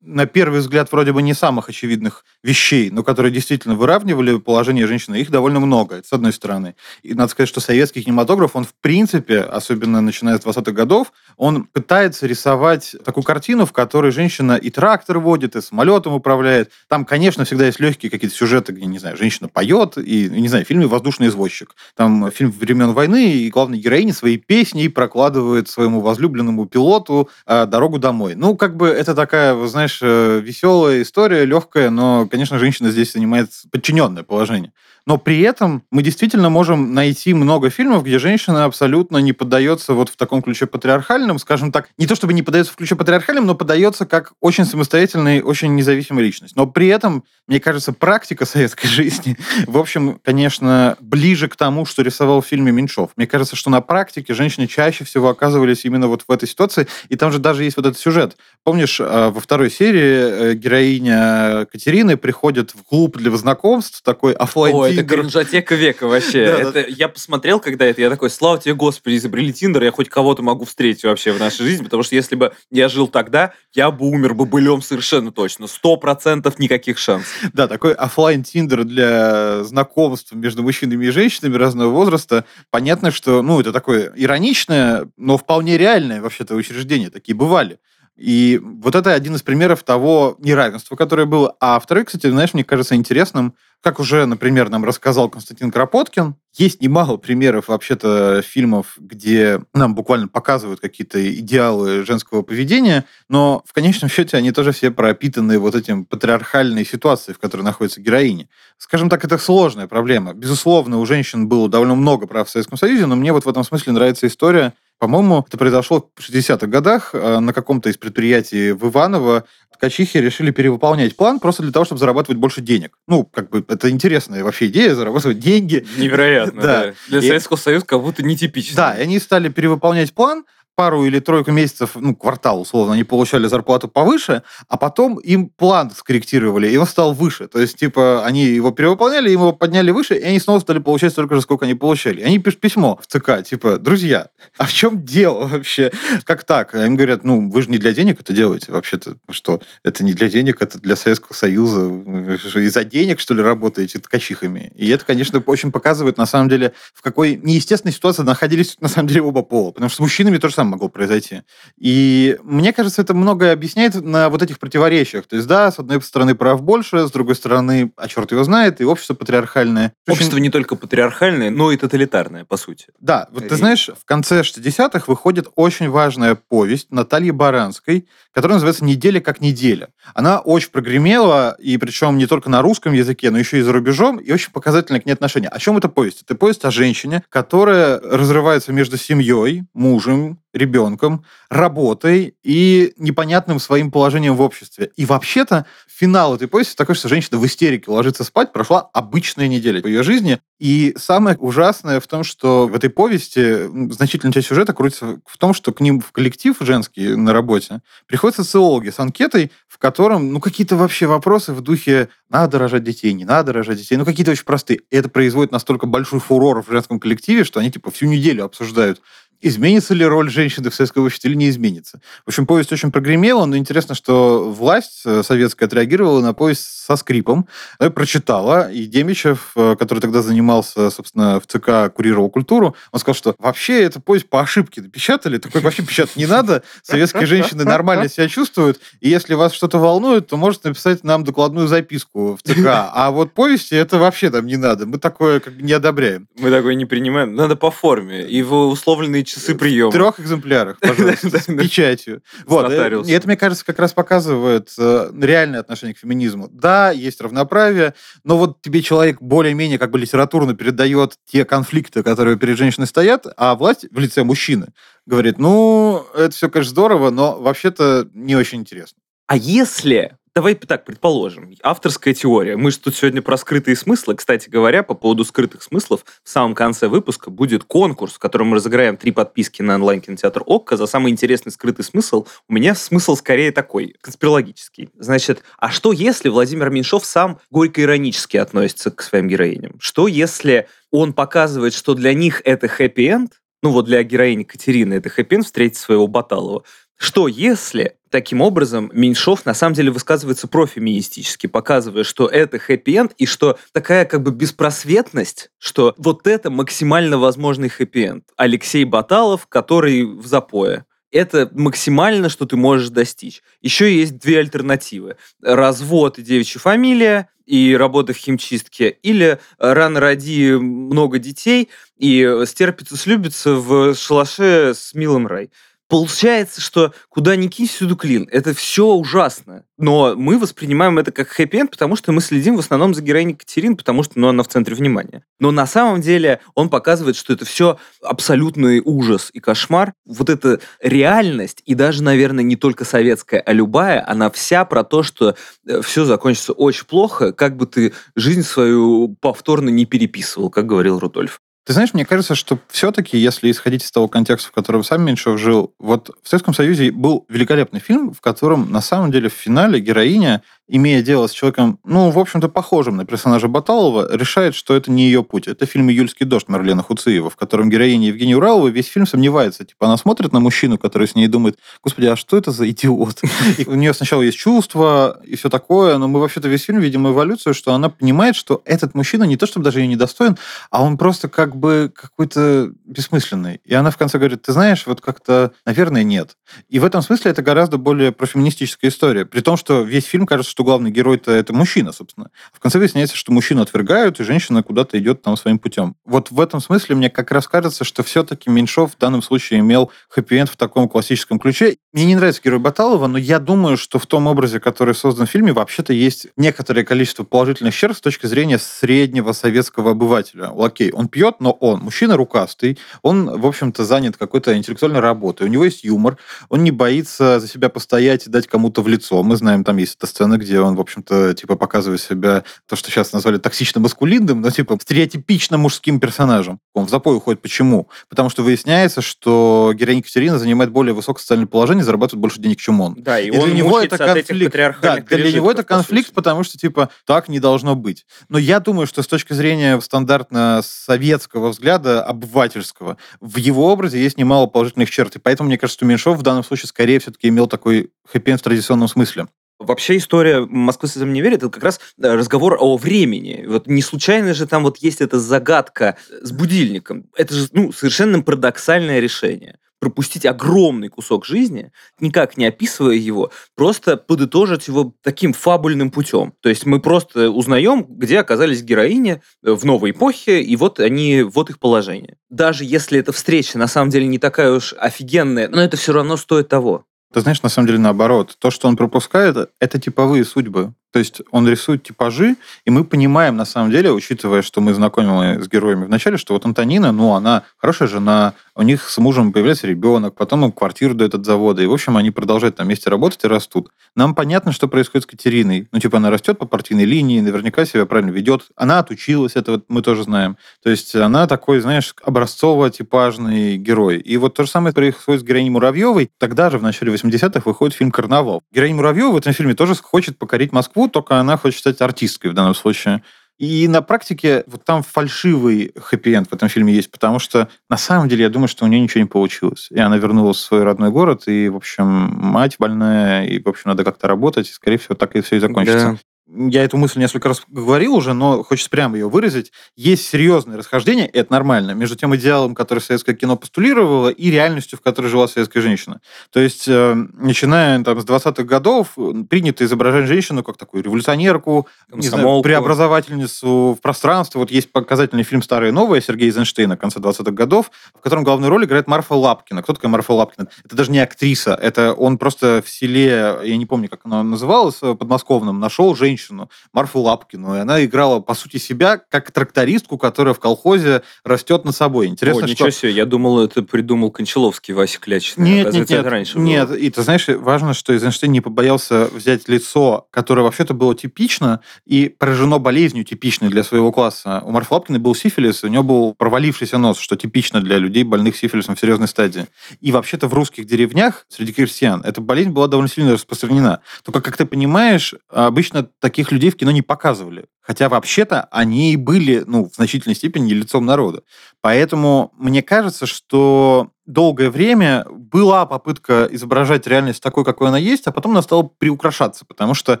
на первый взгляд, вроде бы не самых очевидных вещей, но которые действительно выравнивали положение женщины, их довольно много, это с одной стороны. И надо сказать, что советский кинематограф, он в принципе, особенно начиная с 20-х годов, он пытается рисовать такую картину, в которой женщина и трактор водит, и самолетом управляет. Там, конечно, всегда есть легкие какие-то сюжеты, где, не знаю, женщина поет, и, не знаю, в фильме «Воздушный извозчик». Там фильм времен войны, и главная героиня своей песней прокладывает своему возлюбленному пилоту э, дорогу домой. Ну, как бы это такая такая, вы знаешь, э, веселая история, легкая, но, конечно, женщина здесь занимает подчиненное положение. Но при этом мы действительно можем найти много фильмов, где женщина абсолютно не поддается вот в таком ключе патриархальном, скажем так, не то чтобы не поддается в ключе патриархальном, но поддается как очень самостоятельная, очень независимая личность. Но при этом, мне кажется, практика советской *laughs* жизни, в общем, конечно, ближе к тому, что рисовал в фильме Меньшов. Мне кажется, что на практике женщины чаще всего оказывались именно вот в этой ситуации, и там же даже есть вот этот сюжет. Помнишь, э, во второй серии э, героиня Катерины приходит в клуб для знакомств, такой офлайн это кринжатека века вообще. это, Я посмотрел, когда это, я такой, слава тебе, Господи, изобрели Тиндер, я хоть кого-то могу встретить вообще в нашей жизни, потому что если бы я жил тогда, я бы умер бы былем совершенно точно. Сто процентов никаких шансов. Да, такой офлайн Тиндер для знакомств между мужчинами и женщинами разного возраста. Понятно, что, ну, это такое ироничное, но вполне реальное вообще-то учреждение. Такие бывали. И вот это один из примеров того неравенства, которое было. А второй, кстати, знаешь, мне кажется интересным, как уже, например, нам рассказал Константин Кропоткин, есть немало примеров вообще-то фильмов, где нам буквально показывают какие-то идеалы женского поведения, но в конечном счете они тоже все пропитаны вот этим патриархальной ситуацией, в которой находится героиня. Скажем так, это сложная проблема. Безусловно, у женщин было довольно много прав в Советском Союзе, но мне вот в этом смысле нравится история по-моему, это произошло в 60-х годах э, на каком-то из предприятий в Иваново. Ткачихи решили перевыполнять план просто для того, чтобы зарабатывать больше денег. Ну, как бы, это интересная вообще идея, зарабатывать деньги. Невероятно, *laughs* да. Для Советского Союза как будто нетипично. Да, и они стали перевыполнять план, пару или тройку месяцев, ну, квартал, условно, они получали зарплату повыше, а потом им план скорректировали, и он стал выше. То есть, типа, они его перевыполняли, его подняли выше, и они снова стали получать столько же, сколько они получали. Они пишут письмо в ЦК, типа, друзья, а в чем дело вообще? Как так? Им говорят, ну, вы же не для денег это делаете вообще-то. Что? Это не для денег, это для Советского Союза. Вы из-за денег, что ли, работаете ткачихами? И это, конечно, очень показывает, на самом деле, в какой неестественной ситуации находились, на самом деле, оба пола. Потому что с мужчинами то самое могло произойти. И мне кажется, это многое объясняет на вот этих противоречиях. То есть, да, с одной стороны прав больше, с другой стороны, а черт его знает, и общество патриархальное. Общество Очень... не только патриархальное, но и тоталитарное, по сути. Да, вот ты знаешь, в конце 60-х выходит очень важная повесть Натальи Баранской, которая называется «Неделя как неделя». Она очень прогремела, и причем не только на русском языке, но еще и за рубежом, и очень показательное к ней отношение. О чем эта повесть? Это повесть о женщине, которая разрывается между семьей, мужем, ребенком, работой и непонятным своим положением в обществе. И вообще-то финал этой повести такой, что женщина в истерике ложится спать, прошла обычная неделя по ее жизни. И самое ужасное в том, что в этой повести значительная часть сюжета крутится в том, что к ним в коллектив женский на работе приходят социологи с анкетой, в котором ну, какие-то вообще вопросы в духе «надо рожать детей, не надо рожать детей», ну какие-то очень простые. И это производит настолько большой фурор в женском коллективе, что они типа всю неделю обсуждают изменится ли роль женщины в советском обществе или не изменится. В общем, повесть очень прогремела, но интересно, что власть э, советская отреагировала на повесть со скрипом, э, прочитала, и Демичев, э, который тогда занимался, собственно, в ЦК, курировал культуру, он сказал, что вообще эту повесть по ошибке напечатали, такой вообще печатать не надо, советские женщины нормально себя чувствуют, и если вас что-то волнует, то можете написать нам докладную записку в ЦК, а вот повести это вообще там не надо, мы такое как бы не одобряем. Мы такое не принимаем, надо по форме, и в условленные часы приема. В трех экземплярах, *laughs* пожалуйста, с печатью. Вот. Э, и это, мне кажется, как раз показывает э, реальное отношение к феминизму. Да, есть равноправие, но вот тебе человек более-менее как бы литературно передает те конфликты, которые перед женщиной стоят, а власть в лице мужчины говорит, ну, это все, конечно, здорово, но вообще-то не очень интересно. А если Давай так предположим. Авторская теория. Мы же тут сегодня про скрытые смыслы. Кстати говоря, по поводу скрытых смыслов, в самом конце выпуска будет конкурс, в котором мы разыграем три подписки на онлайн-кинотеатр ОККО за самый интересный скрытый смысл. У меня смысл скорее такой, конспирологический. Значит, а что если Владимир Меньшов сам горько-иронически относится к своим героиням? Что если он показывает, что для них это хэппи-энд, ну вот для героини Катерины это хэппи-энд встретить своего Баталова, что если таким образом Меньшов на самом деле высказывается профеминистически, показывая, что это хэппи-энд и что такая как бы беспросветность, что вот это максимально возможный хэппи-энд. Алексей Баталов, который в запое. Это максимально, что ты можешь достичь. Еще есть две альтернативы. Развод и девичья фамилия, и работа в химчистке, или рано роди много детей и стерпится, слюбится в шалаше с милым рай. Получается, что куда ни кинь, всюду клин. Это все ужасно. Но мы воспринимаем это как хэппи потому что мы следим в основном за героиней Катерин, потому что ну, она в центре внимания. Но на самом деле он показывает, что это все абсолютный ужас и кошмар. Вот эта реальность, и даже, наверное, не только советская, а любая, она вся про то, что э, все закончится очень плохо, как бы ты жизнь свою повторно не переписывал, как говорил Рудольф. Ты знаешь, мне кажется, что все-таки, если исходить из того контекста, в котором сам Меньшов жил, вот в Советском Союзе был великолепный фильм, в котором на самом деле в финале героиня имея дело с человеком, ну, в общем-то, похожим на персонажа Баталова, решает, что это не ее путь. Это фильм «Июльский дождь» Марлена Хуциева, в котором героиня Евгения Уралова весь фильм сомневается. Типа, она смотрит на мужчину, который с ней думает, господи, а что это за идиот? И у нее сначала есть чувства и все такое, но мы вообще-то весь фильм видим эволюцию, что она понимает, что этот мужчина не то, чтобы даже ее недостоин, а он просто как бы какой-то бессмысленный. И она в конце говорит, ты знаешь, вот как-то, наверное, нет. И в этом смысле это гораздо более профеминистическая история. При том, что весь фильм кажется, что что главный герой-то это мужчина, собственно. В конце выясняется, что мужчину отвергают, и женщина куда-то идет там своим путем. Вот в этом смысле мне как раз кажется, что все-таки Меньшов в данном случае имел хэппи-энд в таком классическом ключе. Мне не нравится герой Баталова, но я думаю, что в том образе, который создан в фильме, вообще-то есть некоторое количество положительных черт с точки зрения среднего советского обывателя. Окей, он пьет, но он мужчина рукастый, он, в общем-то, занят какой-то интеллектуальной работой, у него есть юмор, он не боится за себя постоять и дать кому-то в лицо. Мы знаем, там есть эта сцена, где он, в общем-то, типа показывает себя, то, что сейчас назвали токсично-маскулинным, но типа стереотипично мужским персонажем. Он в запой уходит. Почему? Потому что выясняется, что героиня Екатерина занимает более высокое социальное положение, зарабатывает больше денег, чем он. Да, и, и он для него это конфликт. Да, для него это конфликт, потому что, типа, так не должно быть. Но я думаю, что с точки зрения стандартно советского взгляда, обывательского, в его образе есть немало положительных черт. И поэтому, мне кажется, что Меньшов в данном случае скорее все-таки имел такой хэппи в традиционном смысле. Вообще история «Москвы слезам не верит» — это как раз э, разговор о времени. Вот не случайно же там вот есть эта загадка с будильником. Это же ну, совершенно парадоксальное решение пропустить огромный кусок жизни, никак не описывая его, просто подытожить его таким фабульным путем. То есть мы просто узнаем, где оказались героини в новой эпохе, и вот они, вот их положение. Даже если эта встреча на самом деле не такая уж офигенная, но это все равно стоит того. Ты знаешь, на самом деле наоборот. То, что он пропускает, это типовые судьбы. То есть он рисует типажи, и мы понимаем, на самом деле, учитывая, что мы знакомы с героями вначале, что вот Антонина, ну, она хорошая жена, у них с мужем появляется ребенок, потом им квартиру дают от завода, и, в общем, они продолжают там вместе работать и растут. Нам понятно, что происходит с Катериной. Ну, типа, она растет по партийной линии, наверняка себя правильно ведет. Она отучилась, это вот мы тоже знаем. То есть она такой, знаешь, образцово-типажный герой. И вот то же самое происходит с героиней Муравьевой. Тогда же, в начале 80-х, выходит фильм «Карнавал». Героиня Муравьева в этом фильме тоже хочет покорить Москву, Москву, только она хочет стать артисткой в данном случае. И на практике вот там фальшивый хэппи-энд в этом фильме есть, потому что на самом деле я думаю, что у нее ничего не получилось. И она вернулась в свой родной город, и, в общем, мать больная, и, в общем, надо как-то работать, и, скорее всего, так и все и закончится. Да я эту мысль несколько раз говорил уже, но хочется прямо ее выразить. Есть серьезное расхождение, и это нормально, между тем идеалом, который советское кино постулировало, и реальностью, в которой жила советская женщина. То есть, э, начиная там, с 20-х годов, принято изображать женщину как такую революционерку, не знаю, преобразовательницу в пространстве. Вот есть показательный фильм «Старое и новое» Сергея Эйзенштейна конца 20-х годов, в котором главную роль играет Марфа Лапкина. Кто такая Марфа Лапкина? Это даже не актриса, это он просто в селе, я не помню, как она называлась, подмосковном, нашел женщину, женщину, Марфу Лапкину, и она играла, по сути, себя как трактористку, которая в колхозе растет над собой. Интересно, О, что... ничего себе, я думал, это придумал Кончаловский, Вася Клячный. Нет, нет, нет, раньше нет. Было. И ты знаешь, важно, что Эйзенштейн не побоялся взять лицо, которое вообще-то было типично и поражено болезнью типичной для своего класса. У Марфы Лапкиной был сифилис, у нее был провалившийся нос, что типично для людей, больных сифилисом в серьезной стадии. И вообще-то в русских деревнях среди крестьян эта болезнь была довольно сильно распространена. Только, как ты понимаешь, обычно таких людей в кино не показывали. Хотя вообще-то они и были, ну, в значительной степени лицом народа. Поэтому мне кажется, что долгое время была попытка изображать реальность такой, какой она есть, а потом она стала приукрашаться, потому что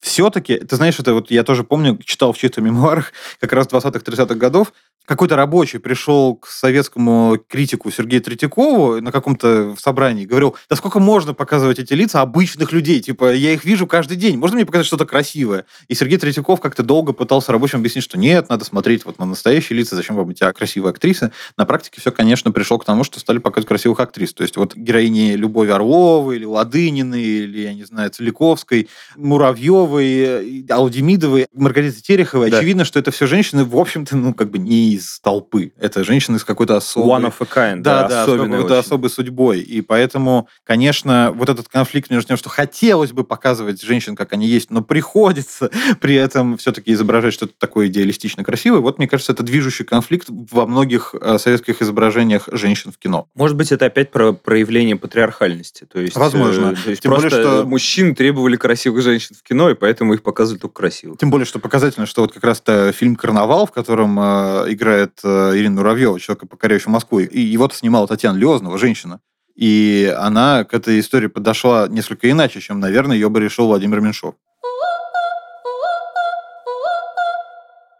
все-таки, ты знаешь, это вот я тоже помню, читал в чьих-то мемуарах *laughs* как раз 20-30-х годов, какой-то рабочий пришел к советскому критику Сергею Третьякову на каком-то собрании говорил, да сколько можно показывать эти лица обычных людей, типа, я их вижу каждый день, можно мне показать что-то красивое? И Сергей Третьяков как-то долго пытался рабочим объяснить, что нет, надо смотреть вот на настоящие лица, зачем вам эти красивые актрисы. На практике все, конечно, пришло к тому, что стали показывать красивых актрис. То есть вот героини Любови Орловой, или Ладыниной, или, я не знаю, Целиковской, Муравьевой, Алдемидовой, Маргариты Тереховой. Да. Очевидно, что это все женщины, в общем-то, ну, как бы не из толпы. Это женщины с какой-то особой... One of a kind, да, да, да с какой-то особой судьбой. И поэтому, конечно, вот этот конфликт между тем, что хотелось бы показывать женщин, как они есть, но приходится при этом все-таки изображать что-то такое идеалистично красивое, вот, мне кажется, это движущий конфликт во многих э, советских изображениях женщин в кино. Может быть, это опять про проявление патриархальности. То есть, Возможно. Э, то есть Тем просто более, что... мужчин требовали красивых женщин в кино, и поэтому их показывали только красивых. Тем более, что показательно, что вот как раз-то фильм «Карнавал», в котором э, играет э, Ирина Муравьева, человека, покоряющего Москву, и его-то снимала Татьяна Лезнова, женщина. И она к этой истории подошла несколько иначе, чем, наверное, ее бы решил Владимир Меньшов.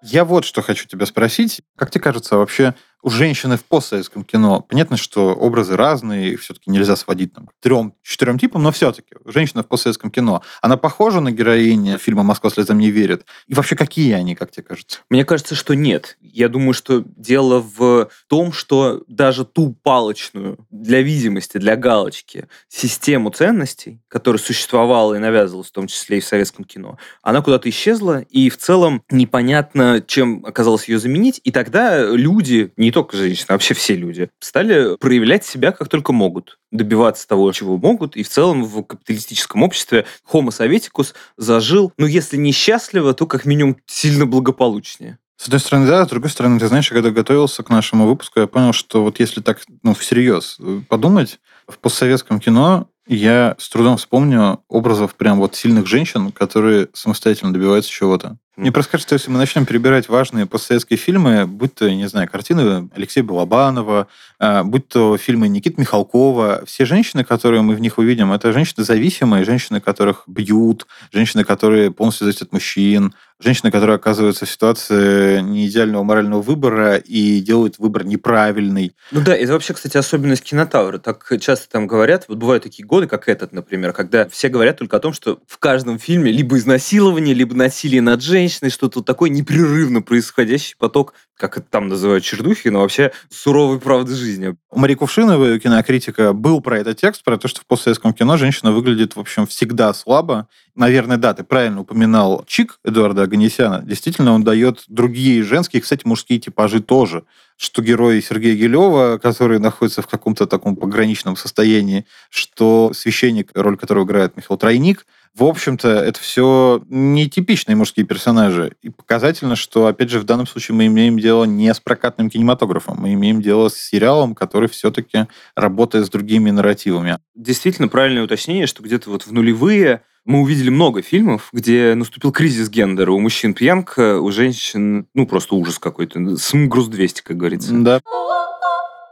Я вот что хочу тебя спросить. Как тебе кажется, вообще у женщины в постсоветском кино, понятно, что образы разные, все-таки нельзя сводить там, к трем-четырем типам, но все-таки женщина в постсоветском кино, она похожа на героиню фильма «Москва слезам не верит»? И вообще, какие они, как тебе кажется? Мне кажется, что нет. Я думаю, что дело в том, что даже ту палочную для видимости, для галочки систему ценностей, которая существовала и навязывалась в том числе и в советском кино, она куда-то исчезла, и в целом непонятно, чем оказалось ее заменить. И тогда люди, не только женщины, а вообще все люди, стали проявлять себя как только могут, добиваться того, чего могут. И в целом в капиталистическом обществе Homo советикус зажил, ну, если не счастливо, то как минимум сильно благополучнее. С одной стороны, да, с другой стороны, ты знаешь, когда готовился к нашему выпуску, я понял, что вот если так, ну, всерьез подумать, в постсоветском кино я с трудом вспомню образов прям вот сильных женщин, которые самостоятельно добиваются чего-то. Мне просто кажется, если мы начнем перебирать важные постсоветские фильмы, будь то, не знаю, картины Алексея Балабанова, а, будь то фильмы Никиты Михалкова, все женщины, которые мы в них увидим, это женщины зависимые, женщины, которых бьют, женщины, которые полностью зависят от мужчин, женщины, которые оказываются в ситуации неидеального морального выбора и делают выбор неправильный. Ну да, это вообще, кстати, особенность кинотавра. Так часто там говорят, вот бывают такие годы, как этот, например, когда все говорят только о том, что в каждом фильме либо изнасилование, либо насилие над женщиной, что-то такое непрерывно происходящий поток, как это там называют чердухи, но вообще суровой правды жизни. У Марии Кувшиновой, кинокритика, был про этот текст, про то, что в постсоветском кино женщина выглядит, в общем, всегда слабо. Наверное, да, ты правильно упоминал Чик Эдуарда Аганесяна. Действительно, он дает другие женские, кстати, мужские типажи тоже что герой Сергея Гелева, который находится в каком-то таком пограничном состоянии, что священник, роль которого играет Михаил Тройник, в общем-то, это все нетипичные мужские персонажи. И показательно, что, опять же, в данном случае мы имеем дело не с прокатным кинематографом, мы имеем дело с сериалом, который все-таки работает с другими нарративами. Действительно, правильное уточнение, что где-то вот в нулевые мы увидели много фильмов, где наступил кризис гендера. У мужчин пьянка, у женщин, ну, просто ужас какой-то. См груз 200, как говорится. Да.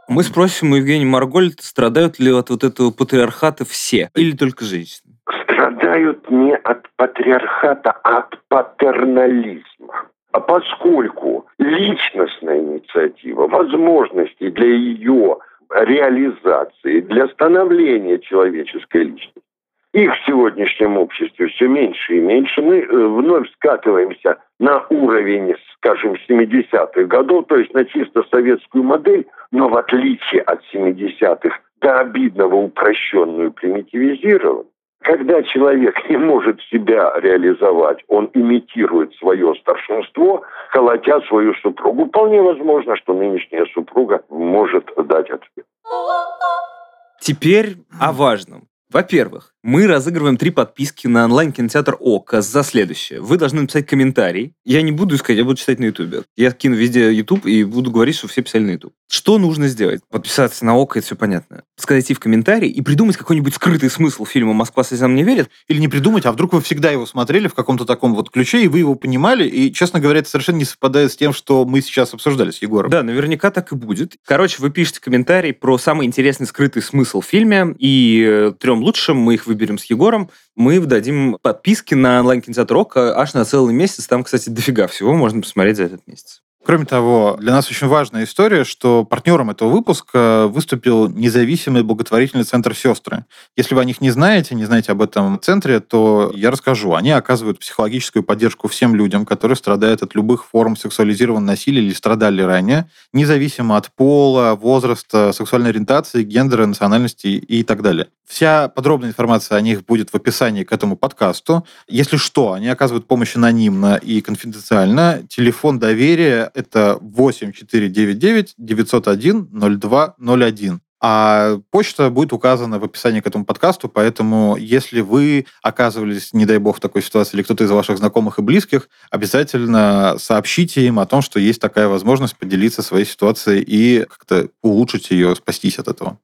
Мы спросим у Евгения Маргольд, страдают ли от вот этого патриархата все или только женщины? Страдают не от патриархата, а от патернализма. А поскольку личностная инициатива, возможности для ее реализации, для становления человеческой личности, их в сегодняшнем обществе все меньше и меньше. Мы э, вновь скатываемся на уровень, скажем, 70-х годов, то есть на чисто советскую модель, но в отличие от 70-х до обидного упрощенную, примитивизированную. Когда человек не может себя реализовать, он имитирует свое старшинство, колотя свою супругу. Вполне возможно, что нынешняя супруга может дать ответ. Теперь о важном. Во-первых, мы разыгрываем три подписки на онлайн-кинотеатр ОККО за следующее. Вы должны написать комментарий. Я не буду искать, я буду читать на Ютубе. Я кину везде Ютуб и буду говорить, что все писали на Ютуб. Что нужно сделать? Подписаться на ОККО, это все понятно. Сказать в комментарий и придумать какой-нибудь скрытый смысл фильма «Москва слезам не верит». Или не придумать, а вдруг вы всегда его смотрели в каком-то таком вот ключе, и вы его понимали, и, честно говоря, это совершенно не совпадает с тем, что мы сейчас обсуждали с Егором. Да, наверняка так и будет. Короче, вы пишете комментарий про самый интересный скрытый смысл в фильме, и э, лучшим мы их выберем с Егором мы дадим подписки на онлайн-кинотеатр Рока аж на целый месяц. Там, кстати, дофига всего можно посмотреть за этот месяц. Кроме того, для нас очень важная история, что партнером этого выпуска выступил независимый благотворительный центр «Сестры». Если вы о них не знаете, не знаете об этом центре, то я расскажу. Они оказывают психологическую поддержку всем людям, которые страдают от любых форм сексуализированного насилия или страдали ранее, независимо от пола, возраста, сексуальной ориентации, гендера, национальности и так далее. Вся подробная информация о них будет в описании к этому подкасту. Если что, они оказывают помощь анонимно и конфиденциально. Телефон доверия – это 8499 901 0201. А почта будет указана в описании к этому подкасту, поэтому если вы оказывались, не дай бог, в такой ситуации, или кто-то из ваших знакомых и близких, обязательно сообщите им о том, что есть такая возможность поделиться своей ситуацией и как-то улучшить ее, спастись от этого.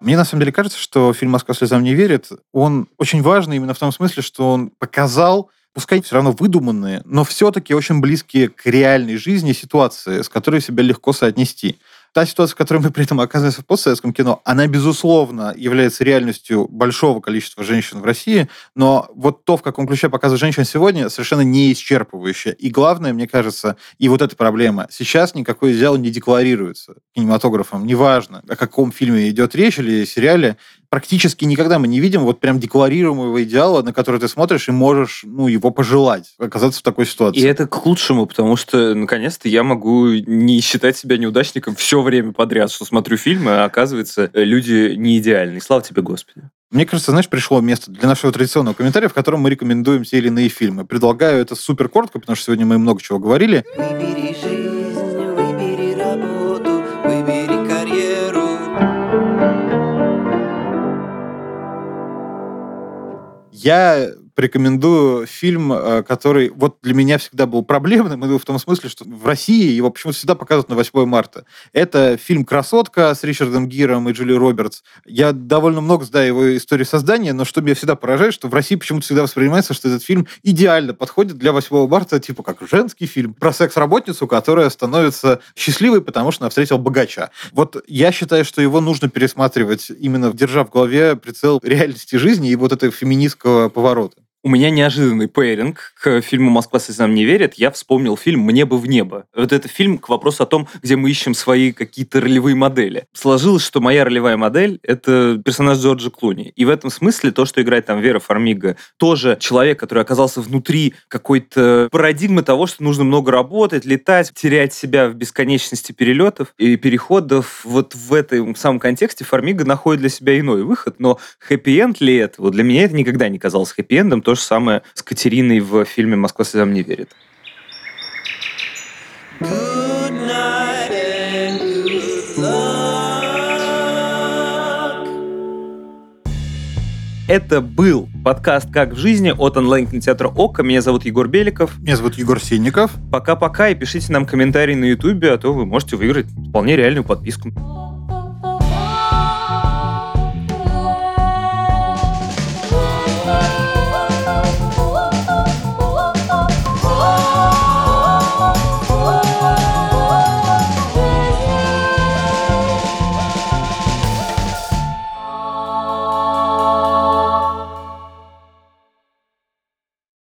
Мне на самом деле кажется, что фильм «Москва слезам не верит», он очень важный именно в том смысле, что он показал, пускай все равно выдуманные, но все-таки очень близкие к реальной жизни ситуации, с которой себя легко соотнести. Та ситуация, в которой мы при этом оказываемся в постсоветском кино, она, безусловно, является реальностью большого количества женщин в России, но вот то, в каком ключе показывают женщин сегодня, совершенно не исчерпывающе. И главное, мне кажется, и вот эта проблема, сейчас никакой идеал не декларируется кинематографом, неважно, о каком фильме идет речь или сериале, практически никогда мы не видим вот прям декларируемого идеала, на который ты смотришь и можешь ну, его пожелать, оказаться в такой ситуации. И это к лучшему, потому что, наконец-то, я могу не считать себя неудачником все время подряд, что смотрю фильмы, а оказывается, люди не идеальны. Слава тебе, Господи. Мне кажется, знаешь, пришло место для нашего традиционного комментария, в котором мы рекомендуем те или иные фильмы. Предлагаю это супер коротко, потому что сегодня мы много чего говорили. Выбери жизнь, Я порекомендую фильм, э, который вот для меня всегда был проблемным, в том смысле, что в России его почему-то всегда показывают на 8 марта. Это фильм «Красотка» с Ричардом Гиром и Джули Робертс. Я довольно много знаю его истории создания, но что меня всегда поражает, что в России почему-то всегда воспринимается, что этот фильм идеально подходит для 8 марта, типа как женский фильм про секс-работницу, которая становится счастливой, потому что она встретила богача. Вот я считаю, что его нужно пересматривать, именно держа в голове прицел реальности жизни и вот этого феминистского поворота. У меня неожиданный пейринг к фильму «Москва слезам не верит». Я вспомнил фильм «Мне бы в небо». Вот это фильм к вопросу о том, где мы ищем свои какие-то ролевые модели. Сложилось, что моя ролевая модель — это персонаж Джорджа Клуни. И в этом смысле то, что играет там Вера Фармига, тоже человек, который оказался внутри какой-то парадигмы того, что нужно много работать, летать, терять себя в бесконечности перелетов и переходов. Вот в этом самом контексте Фармига находит для себя иной выход. Но хэппи-энд ли это? Вот для меня это никогда не казалось хэппи-эндом. То же самое с Катериной в фильме «Москва слезам не верит». Good night and good luck. Это был подкаст «Как в жизни» от онлайн-кинотеатра ОККО. Меня зовут Егор Беликов. Меня зовут Егор Синников. Пока-пока и пишите нам комментарии на Ютубе, а то вы можете выиграть вполне реальную подписку.